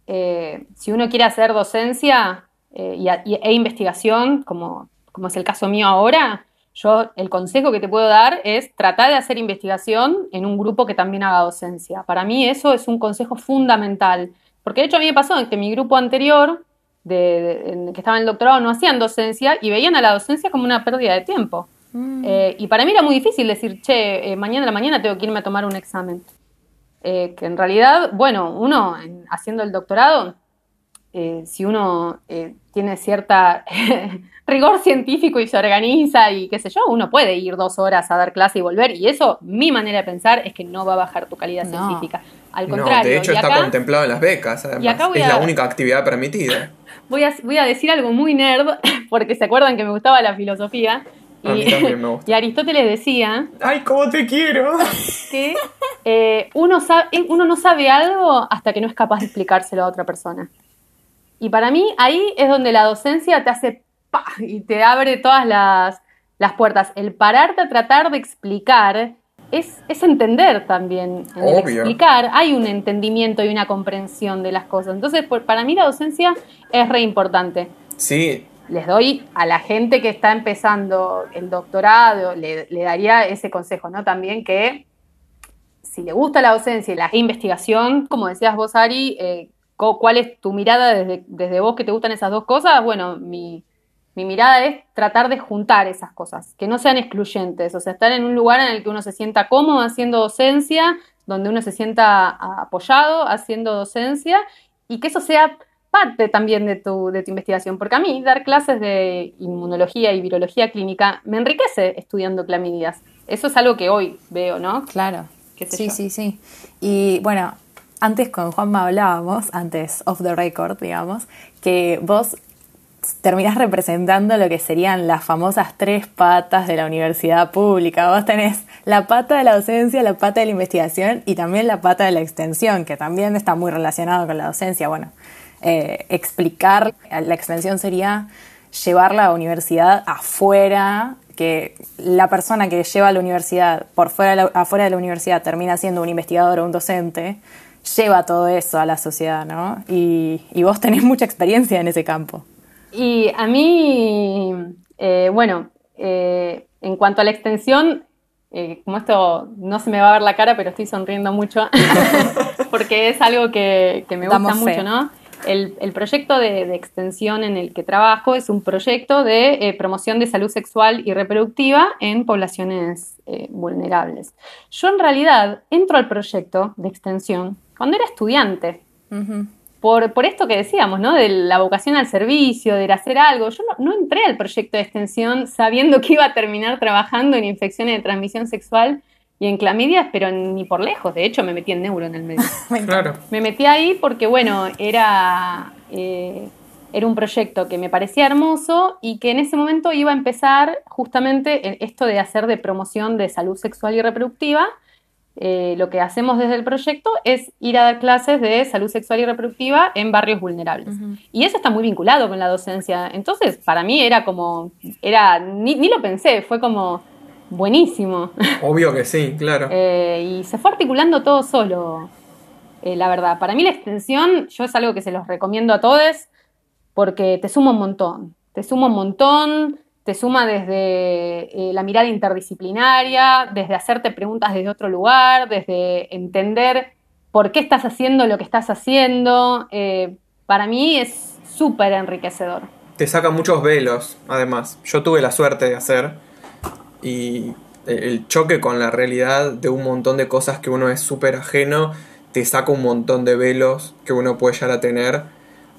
eh, si uno quiere hacer docencia, eh, y, e investigación, como, como es el caso mío ahora, yo el consejo que te puedo dar es tratar de hacer investigación en un grupo que también haga docencia. Para mí eso es un consejo fundamental, porque de hecho a mí me pasó que mi grupo anterior, de, que estaba en el doctorado, no hacían docencia y veían a la docencia como una pérdida de tiempo. Mm. Eh, y para mí era muy difícil decir, che, eh, mañana a la mañana tengo que irme a tomar un examen. que en realidad, bueno, uno haciendo el doctorado eh, si uno eh, tiene cierta rigor científico y se organiza y qué sé yo, uno puede ir dos horas a dar clase y volver. Y eso, mi manera de pensar, es que no va a bajar tu calidad científica. Al contrario. de hecho, está contemplado en las becas, además. es la única actividad permitida. Voy a, voy a decir algo muy nerd, porque se acuerdan que me gustaba la filosofía. Y, y, Aristóteles decía. ¡Ay, cómo te quiero! Que eh, uno, sabe, uno no sabe algo hasta que no es capaz de explicárselo a otra persona. Y para mí ahí es donde la docencia te hace ¡pah! y te abre todas las, puertas. El pararte a tratar de explicar es, entender también. En el explicar hay un entendimiento y una comprensión de las cosas. Entonces, para mí la docencia es re importante. Sí. Les doy a la gente que está empezando el doctorado, le, daría ese consejo, ¿no? También que si le gusta la docencia y la investigación, como decías vos, Ari, eh, ¿Cuál es tu mirada desde, desde vos que te gustan esas dos cosas? Bueno, mi, mirada es tratar de juntar esas cosas, que no sean excluyentes, o sea, estar en un lugar en el que uno se sienta cómodo haciendo docencia, donde uno se sienta apoyado haciendo docencia y que eso sea parte también de tu, de tu investigación, porque a mí dar clases de inmunología y virología clínica me enriquece estudiando clamidias. Eso es algo que hoy veo, ¿no? Claro. Sí, sí, sí. Y bueno, antes con Juanma hablábamos, antes off the record, digamos, que vos terminás representando lo que serían las famosas tres patas de la universidad pública. Vos tenés la pata de la docencia, la pata de la investigación y también la pata de la extensión, que también está muy relacionado con la docencia. Bueno, eh, explicar la extensión sería llevar la universidad afuera que la persona que lleva la universidad, por fuera afuera de la universidad, termina siendo un investigador o un docente, lleva todo eso a la sociedad, ¿no? Y, vos tenés mucha experiencia en ese campo. Y a mí, eh, bueno, eh, en cuanto a la extensión, eh, como esto no se me va a ver la cara, pero estoy sonriendo mucho, porque es algo que, me gusta mucho, ¿no? El, proyecto de, extensión en el que trabajo es un proyecto de eh, promoción de salud sexual y reproductiva en poblaciones eh, vulnerables. Yo en realidad entro al proyecto de extensión cuando era estudiante. Por, por, esto que decíamos, ¿no? De la vocación al servicio, de hacer algo. Yo no, no, entré al proyecto de extensión sabiendo que iba a terminar trabajando en infecciones de transmisión sexual y en clamidias, pero ni por lejos. De hecho, me metí en neuro en el medio. claro. Me metí ahí porque, bueno, era, eh, era un proyecto que me parecía hermoso y que en ese momento iba a empezar justamente esto de hacer de promoción de salud sexual y reproductiva. Eh, lo que hacemos desde el proyecto es ir a dar clases de salud sexual y reproductiva en barrios vulnerables. Y eso está muy vinculado con la docencia. Entonces, para mí era como, era, ni, ni lo pensé, fue como, buenísimo. Obvio que sí, claro. Eh, y se fue articulando todo solo, eh, la verdad. Para mí la extensión, yo es algo que se los recomiendo a todos porque te suma un montón. Te suma un montón, te suma desde eh, la mirada interdisciplinaria, desde hacerte preguntas desde otro lugar, desde entender por qué estás haciendo lo que estás haciendo. para mí es súper enriquecedor. Te saca muchos velos, además. Yo tuve la suerte de hacer y el choque con la realidad de un montón de cosas que uno es súper ajeno te saca un montón de velos que uno puede llegar a tener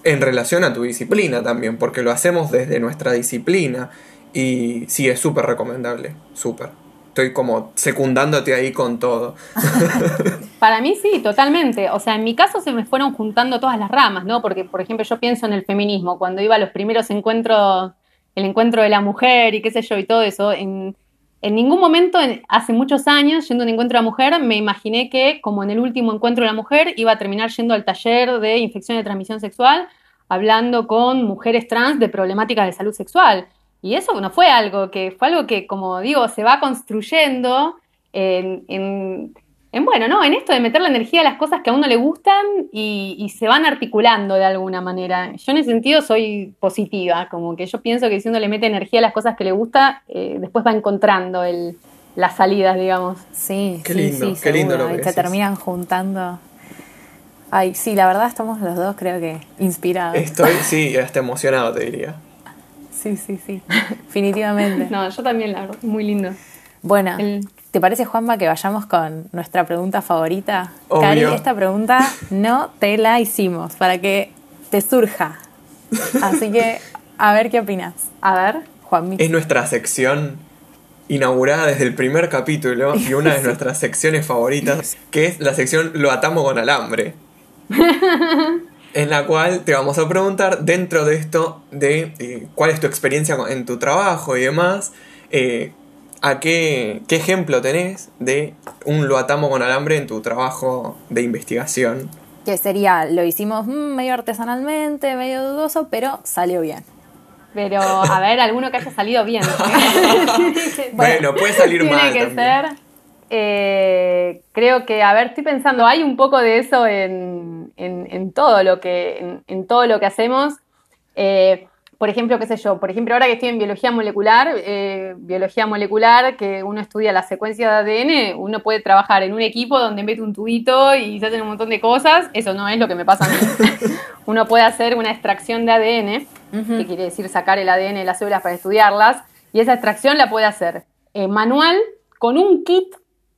en relación a tu disciplina también, porque lo hacemos desde nuestra disciplina y sí, es súper recomendable, súper. Estoy como secundándote ahí con todo. Para mí sí, totalmente. O sea, en mi caso se me fueron juntando todas las ramas, ¿no? Porque, por ejemplo, yo pienso en el feminismo, cuando iba a los primeros encuentros, el encuentro de la mujer y qué sé yo y todo eso, en, en ningún momento, hace muchos años, yendo a un encuentro de la mujer, me imaginé que, como en el último encuentro de la mujer, iba a terminar yendo al taller de infección de transmisión sexual, hablando con mujeres trans de problemáticas de salud sexual. Y eso no fue algo que, fue algo que, como digo, se va construyendo en, en bueno, ¿no? En esto de meter la energía a las cosas que a uno le gustan y, se van articulando de alguna manera. Yo en ese sentido soy positiva, como que yo pienso que si uno le mete energía a las cosas que le gusta, eh, después va encontrando el, las salidas, digamos. Sí, qué sí, lindo, sí, qué lindo lo que se terminan juntando. Ay, sí, la verdad estamos los dos creo que inspirados. Estoy, sí, hasta emocionado te diría. Sí, sí, sí, definitivamente. no, yo también, la verdad, muy lindo. Bueno, ¿Te parece, Juanma, que vayamos con nuestra pregunta favorita? Cari, esta pregunta no te la hicimos para que te surja. Así que, a ver qué opinas. A ver, Juanmi. Es nuestra sección inaugurada desde el primer capítulo y una de nuestras secciones favoritas, que es la sección Lo atamos con alambre. en la cual te vamos a preguntar dentro de esto de eh, cuál es tu experiencia en tu trabajo y demás. Eh, ¿A qué, ejemplo tenés de un lo atamo con alambre en tu trabajo de investigación? Que sería, lo hicimos mm, medio artesanalmente, medio dudoso, pero salió bien. Pero, a ver, alguno que haya salido bien. bueno, puede salir mal. Tiene que ser. Eh, creo que, a ver, estoy pensando, hay un poco de eso en, todo, lo que, en, todo lo que hacemos. Eh, por ejemplo, qué sé yo, por ejemplo, ahora que estoy en biología molecular, eh, biología molecular, que uno estudia la secuencia de ADN, uno puede trabajar en un equipo donde mete un tubito y se hacen un montón de cosas, eso no es lo que me pasa a mí. uno puede hacer una extracción de ADN, que quiere decir sacar el ADN de las células para estudiarlas, y esa extracción la puede hacer eh, manual con un kit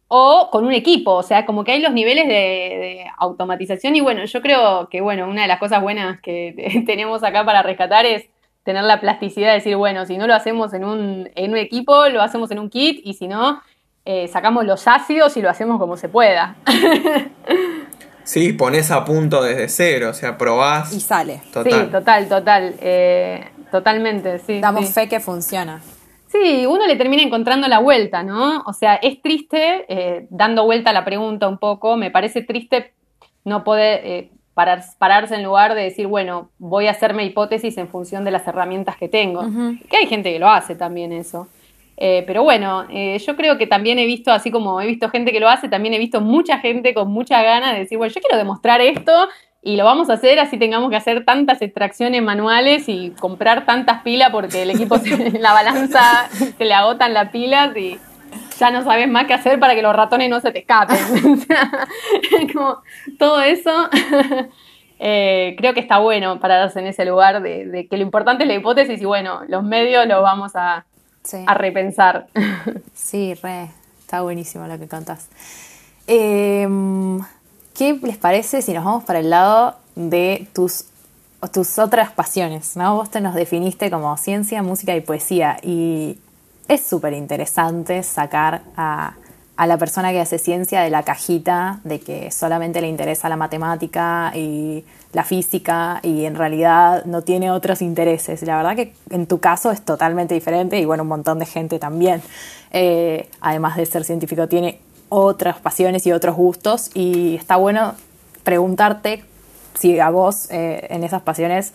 o con un equipo, o sea, como que hay los niveles de, de, automatización y bueno, yo creo que bueno, una de las cosas buenas que tenemos acá para rescatar es tener la plasticidad de decir, bueno, si no lo hacemos en un, en un equipo, lo hacemos en un kit y si no, eh, sacamos los ácidos y lo hacemos como se pueda. sí, pones a punto desde cero, o sea, probás. Y sale. Total. Sí, total, total. Eh, totalmente, sí. Damos fe que funciona. Sí, uno le termina encontrando la vuelta, ¿no? O sea, es triste, eh, dando vuelta a la pregunta un poco, me parece triste no poder pararse en lugar de decir, bueno, voy a hacerme hipótesis en función de las herramientas que tengo. Que hay gente que lo hace también eso. Eh, pero bueno, eh, yo creo que también he visto, así como he visto gente que lo hace, también he visto mucha gente con mucha ganas de decir, bueno, yo quiero demostrar esto y lo vamos a hacer así tengamos que hacer tantas extracciones manuales y comprar tantas pilas porque el equipo en la balanza se le agotan las pilas y ya no sabes más qué hacer para que los ratones no se te escapen. como todo eso eh, creo que está bueno pararse en ese lugar de, que lo importante es la hipótesis y bueno, los medios lo vamos a, a repensar. Sí, re, está buenísimo lo que contás. Em, ¿Qué les parece si nos vamos para el lado de tus, tus otras pasiones? ¿no? Vos te nos definiste como ciencia, música y poesía y es súper interesante sacar a, a, la persona que hace ciencia de la cajita de que solamente le interesa la matemática y la física y en realidad no tiene otros intereses. La verdad que en tu caso es totalmente diferente y bueno, un montón de gente también, eh, además de ser científico, tiene otras pasiones y otros gustos y está bueno preguntarte si a vos eh, en esas pasiones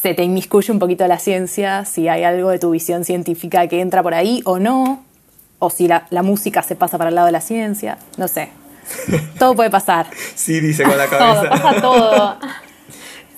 se te inmiscuye un poquito la ciencia, si hay algo de tu visión científica que entra por ahí o no, o si la, música se pasa para el lado de la ciencia, no sé. Todo puede pasar. Sí, dice con la cabeza. todo, pasa todo.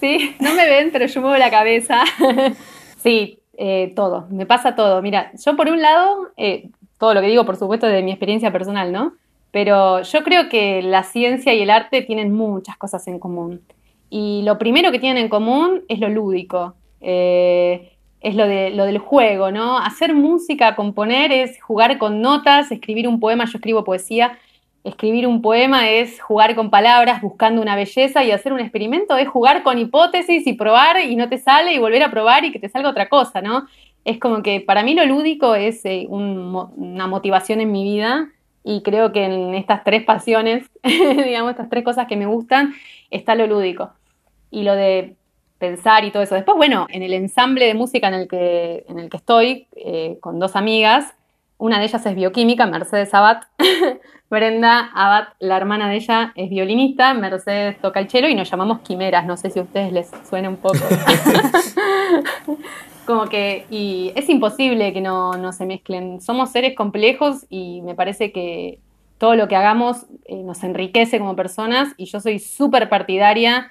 Sí, no me ven, pero yo muevo la cabeza. Sí, eh, todo, me pasa todo. Mira, yo por un lado, eh, todo lo que digo, por supuesto, de mi experiencia personal, ¿no? Pero yo creo que la ciencia y el arte tienen muchas cosas en común. Y lo primero que tienen en común es lo lúdico, eh, es lo, de, lo del juego, ¿no? Hacer música, componer es jugar con notas, escribir un poema, yo escribo poesía, escribir un poema es jugar con palabras, buscando una belleza y hacer un experimento es jugar con hipótesis y probar y no te sale y volver a probar y que te salga otra cosa, ¿no? Es como que para mí lo lúdico es eh, una motivación en mi vida y creo que en estas tres pasiones, digamos, estas tres cosas que me gustan, está lo lúdico y lo de pensar y todo eso. Después, bueno, en el ensamble de música en el que, en el que estoy, eh, con dos amigas, una de ellas es bioquímica, Mercedes Abad. Brenda Abad, la hermana de ella, es violinista, Mercedes toca el cello y nos llamamos quimeras. No sé si a ustedes les suena un poco. Como que, y es imposible que no, no, se mezclen. Somos seres complejos y me parece que todo lo que hagamos eh, nos enriquece como personas y yo soy súper partidaria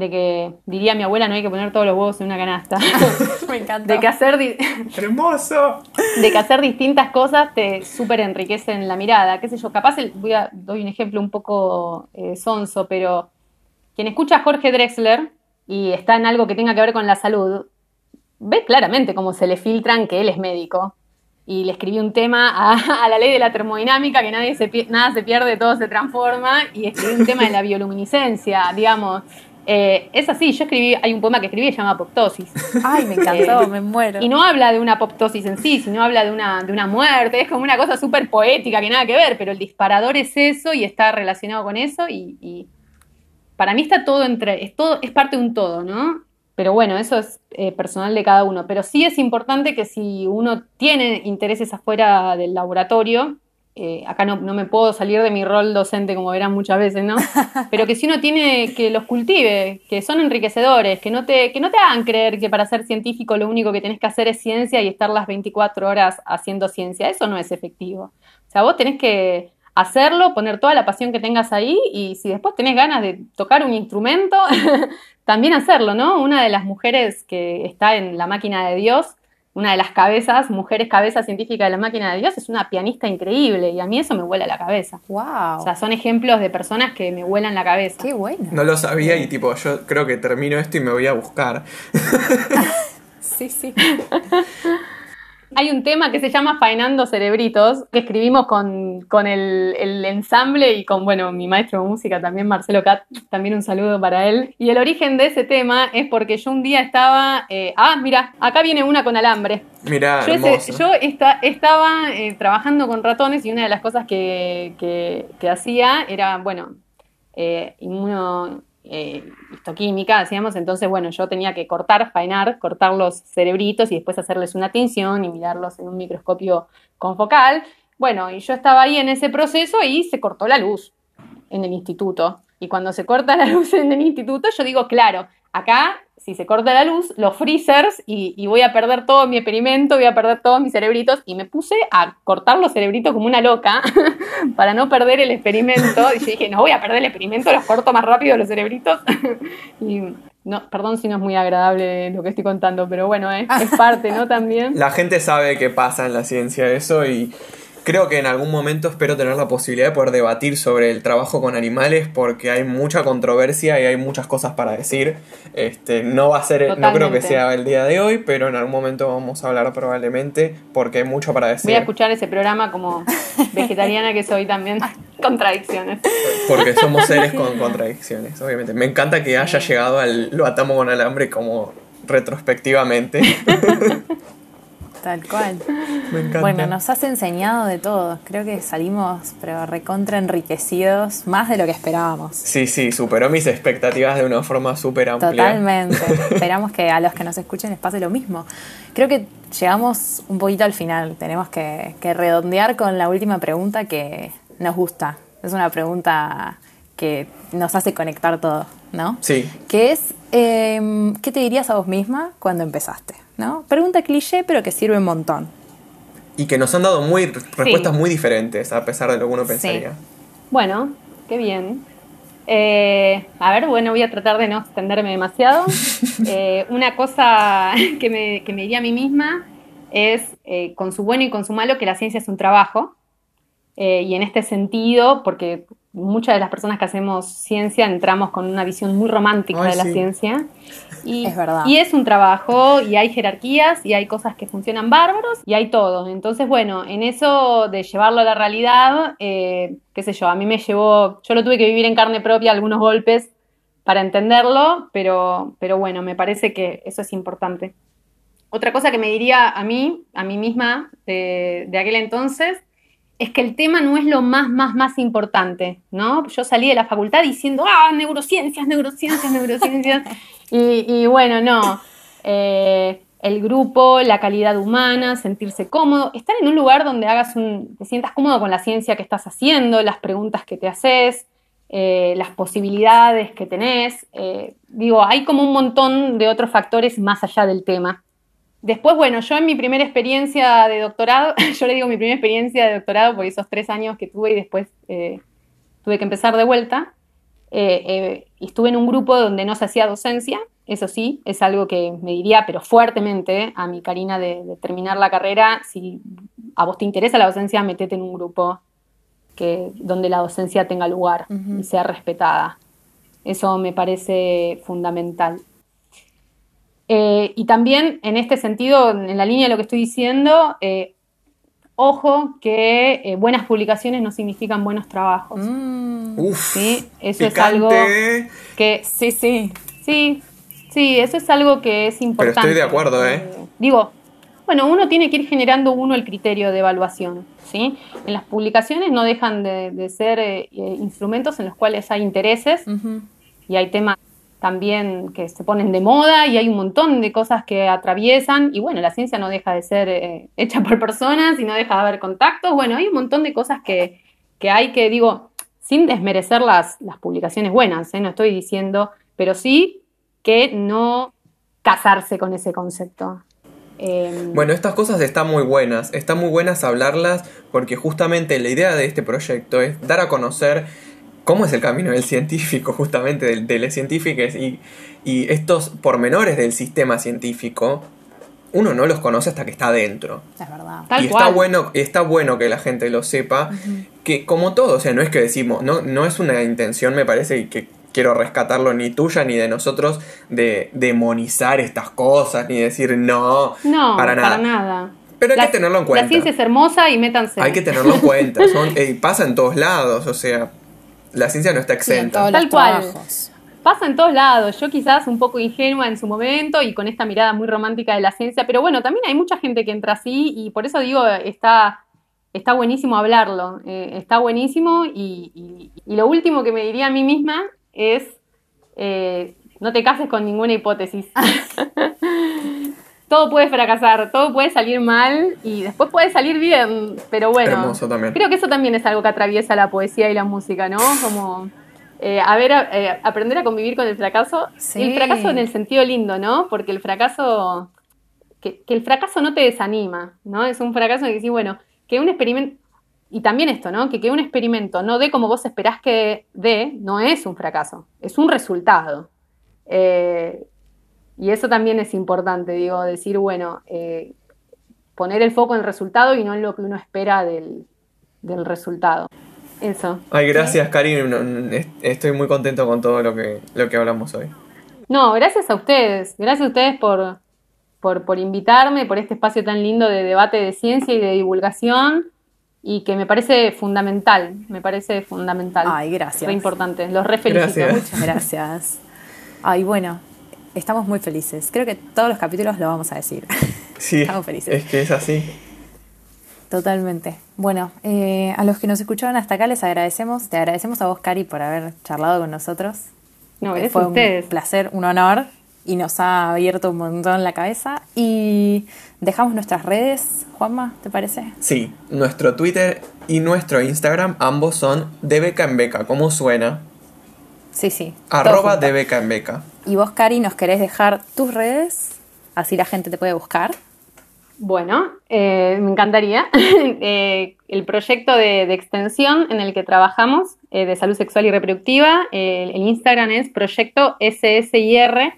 de que diría mi abuela no hay que poner todos los huevos en una canasta. Me encanta. De que hacer hermoso. De que hacer distintas cosas te súper enriquecen la mirada. Qué sé yo, capaz voy a doy un ejemplo un poco eh, sonso, pero quien escucha a Jorge Drexler y está en algo que tenga que ver con la salud, ve claramente cómo se le filtran que él es médico. Y le escribí un tema a, la ley de la termodinámica, que nadie se, nada se pierde, todo se transforma, y escribí un tema de la bioluminiscencia, digamos. Eh, es así, yo escribí, hay un poema que escribí que se llama Apoptosis. Ay, me encantó, eh, me muero. Y no habla de una apoptosis en sí, sino habla de una, de una muerte, es como una cosa súper poética que nada que ver, pero el disparador es eso y está relacionado con eso y, para mí está todo entre, es, todo, es parte de un todo, ¿no? Pero bueno, eso es eh, personal de cada uno. Pero sí es importante que si uno tiene intereses afuera del laboratorio, eh, acá no, me puedo salir de mi rol docente como verán muchas veces, ¿no? Pero que si uno tiene que los cultive, que son enriquecedores, que no, te, que no te hagan creer que para ser científico lo único que tenés que hacer es ciencia y estar las 24 horas haciendo ciencia, eso no es efectivo. O sea, vos tenés que hacerlo, poner toda la pasión que tengas ahí y si después tenés ganas de tocar un instrumento, también hacerlo, ¿no? Una de las mujeres que está en la máquina de Dios una de las cabezas, mujeres cabeza científica de la máquina de Dios, es una pianista increíble y a mí eso me vuela la cabeza. Wow. O sea, son ejemplos de personas que me vuelan la cabeza. Qué bueno. No lo sabía y tipo, yo creo que termino esto y me voy a buscar. sí, sí. Hay un tema que se llama Faenando Cerebritos, que escribimos con, el, ensamble y con, bueno, mi maestro de música también, Marcelo Cat, también un saludo para él. Y el origen de ese tema es porque yo un día estaba, eh, ah, mira, acá viene una con alambre. Mira, yo, yo estaba eh, trabajando con ratones y una de las cosas que, hacía era, bueno, eh, inmuno eh, histoquímica, hacíamos, entonces, bueno, yo tenía que cortar, faenar, cortar los cerebritos y después hacerles una tinción y mirarlos en un microscopio confocal. Bueno, y yo estaba ahí en ese proceso y se cortó la luz en el instituto. Y cuando se corta la luz en el instituto, yo digo, claro, acá, si se corta la luz, los freezers y, voy a perder todo mi experimento, voy a perder todos mis cerebritos. Y me puse a cortar los cerebritos como una loca para no perder el experimento. Y yo dije, no voy a perder el experimento, los corto más rápido los cerebritos. y no, perdón si no es muy agradable lo que estoy contando, pero bueno, es parte, ¿no? También. La gente sabe qué pasa en la ciencia eso y creo que en algún momento espero tener la posibilidad de poder debatir sobre el trabajo con animales porque hay mucha controversia y hay muchas cosas para decir. Este, no va a ser, no creo que sea el día de hoy, pero en algún momento vamos a hablar probablemente porque hay mucho para decir. Voy a escuchar ese programa como vegetariana que soy también. Contradicciones. Porque somos seres con contradicciones, obviamente. Me encanta que haya llegado al lo atamos con alambre como retrospectivamente. Tal cual. Bueno, nos has enseñado de todo. Creo que salimos, pero recontra enriquecidos, más de lo que esperábamos. Sí, sí, superó mis expectativas de una forma súper amplia. Totalmente. Esperamos que a los que nos escuchen les pase lo mismo. Creo que llegamos un poquito al final. Tenemos que, redondear con la última pregunta que nos gusta. Es una pregunta que nos hace conectar todo, ¿no? Sí. Que es, em, ¿qué te dirías a vos misma cuando empezaste? ¿No? Pregunta cliché, pero que sirve un montón. Y que nos han dado muy, respuestas muy diferentes, a pesar de lo que uno pensaría. Bueno, qué bien. Eh, a ver, bueno, voy a tratar de no extenderme demasiado. Eh, una cosa que me, que me, diría a mí misma es, eh, con su bueno y con su malo, que la ciencia es un trabajo. y en este sentido, porque muchas de las personas que hacemos ciencia entramos con una visión muy romántica de la ciencia. Y es verdad. Y es un trabajo, y hay jerarquías, y hay cosas que funcionan bárbaros, y hay todo. Entonces, bueno, en eso de llevarlo a la realidad, eh, qué sé yo, a mí me llevó, yo lo tuve que vivir en carne propia, algunos golpes para entenderlo, pero, pero bueno, me parece que eso es importante. Otra cosa que me diría a mí, a mí misma de, de aquel entonces, es que el tema no es lo más, más, más importante, ¿no? Yo salí de la facultad diciendo, ah, neurociencias, neurociencias, neurociencias. y, bueno, no. Eh, el grupo, la calidad humana, sentirse cómodo, estar en un lugar donde hagas un, te sientas cómodo con la ciencia que estás haciendo, las preguntas que te haces, eh, las posibilidades que tenés. Eh, digo, hay como un montón de otros factores más allá del tema. Después, bueno, yo en mi primera experiencia de doctorado, yo le digo mi primera experiencia de doctorado por esos tres años que tuve y después eh, tuve que empezar de vuelta. Eh, eh, estuve en un grupo donde no se hacía docencia, eso sí, es algo que me diría, pero fuertemente, a mi Karina de, terminar la carrera, si a vos te interesa la docencia, metete en un grupo que, donde la docencia tenga lugar y sea respetada. Eso me parece fundamental. Eh, y también en este sentido, en la línea de lo que estoy diciendo, eh, ojo que eh, buenas publicaciones no significan buenos trabajos. Mm. Uf, ¿sí? Eso es algo que... Sí, sí. Sí, sí, eso es algo que es importante. Pero estoy de acuerdo, ¿eh? digo, bueno, uno tiene que ir generando uno el criterio de evaluación. ¿sí? En las publicaciones no dejan de, ser instrumentos en los cuales hay intereses y hay temas también que se ponen de moda y hay un montón de cosas que atraviesan y bueno, la ciencia no deja de ser eh, hecha por personas y no deja de haber contactos, bueno, hay un montón de cosas que, hay que, digo, sin desmerecer las, las publicaciones buenas, ¿eh? no estoy diciendo, pero sí que no casarse con ese concepto. Em, bueno, estas cosas están muy buenas, están muy buenas hablarlas porque justamente la idea de este proyecto es dar a conocer cómo es el camino del científico, justamente, de, de científicos y, y, estos pormenores del sistema científico, uno no los conoce hasta que está adentro. Es verdad. y está bueno, está bueno que la gente lo sepa, que como todo, o sea, no es que decimos, no, no es una intención, me parece, que quiero rescatarlo ni tuya ni de nosotros, de demonizar estas cosas, ni decir no, no para nada. Para nada. Pero hay que tenerlo en cuenta. La ciencia es hermosa y métanse. Hay que tenerlo en cuenta. Son, eh, pasa en todos lados, o sea, la ciencia no está exenta. Tal cual. Pasa en todos lados. Yo quizás un poco ingenua en su momento y con esta mirada muy romántica de la ciencia, pero bueno, también hay mucha gente que entra así y por eso digo, está, está buenísimo hablarlo. Eh, está buenísimo y, lo último que me diría a mí misma es, eh, no te cases con ninguna hipótesis. todo puede fracasar, todo puede salir mal y después puede salir bien, pero bueno. Hermoso también. Creo que eso también es algo que atraviesa la poesía y la música, ¿no? Como Eh, a ver, eh, aprender a convivir con el fracaso. Sí. El fracaso en el sentido lindo, ¿no? Porque el fracaso, que, que el fracaso no te desanima, ¿no? Es un fracaso que decís, bueno, que un experimento, y también esto, ¿no? Que que un experimento no dé como vos esperás que dé, no es un fracaso, es un resultado. Eh, y eso también es importante, digo, decir, bueno, eh, poner el foco en el resultado y no en lo que uno espera del, del resultado. Eso. Ay, gracias, est- Estoy muy contento con todo lo que, lo que hablamos hoy. No, gracias a ustedes. Gracias a ustedes por, por, por invitarme, por este espacio tan lindo de debate de ciencia y de divulgación y que me parece fundamental. Me parece fundamental. Ay, gracias. Importante. Los re felicito. Gracias. Muchas gracias. Ay, bueno, estamos muy felices. Creo que todos los capítulos lo vamos a decir. Sí, Estamos felices. es que es así. Totalmente. Bueno, eh, a los que nos escucharon hasta acá les agradecemos. Te agradecemos a vos, Cari, por haber charlado con nosotros. No, Eh, gracias Fue ustedes. un placer, un honor y nos ha abierto un montón la cabeza. Y dejamos nuestras redes, Juanma, ¿te parece? Sí, nuestro Twitter y nuestro Instagram ambos son de beca en beca. ¿Cómo suena? Sí, sí. Arroba de beca en beca. Y vos, Cari, nos querés dejar tus redes, así la gente te puede buscar. Bueno, eh, me encantaría. Eh, el proyecto de, de extensión en el que trabajamos eh, de salud sexual y reproductiva, eh, el Instagram es proyecto ssir.uva.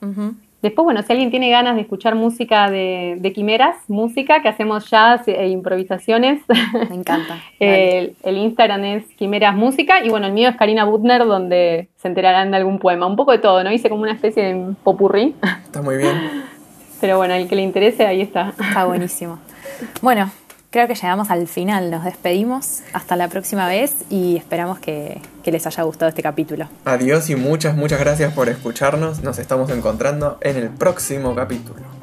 Ujú. Después, bueno, si alguien tiene ganas de escuchar música de, de quimeras, música que hacemos jazz e improvisaciones, Me encanta. El, el Instagram es Quimeras Música y bueno, el mío es Karina Butner, donde se enterarán de algún poema. Un poco de todo, ¿no? Hice como una especie de popurrí, Está muy bien. pero bueno, el que le interese, ahí está. Está buenísimo. Bueno, creo que llegamos al final. Nos despedimos. Hasta la próxima vez y esperamos que, les haya gustado este capítulo. Adiós y muchas, muchas gracias por escucharnos. Nos estamos encontrando en el próximo capítulo.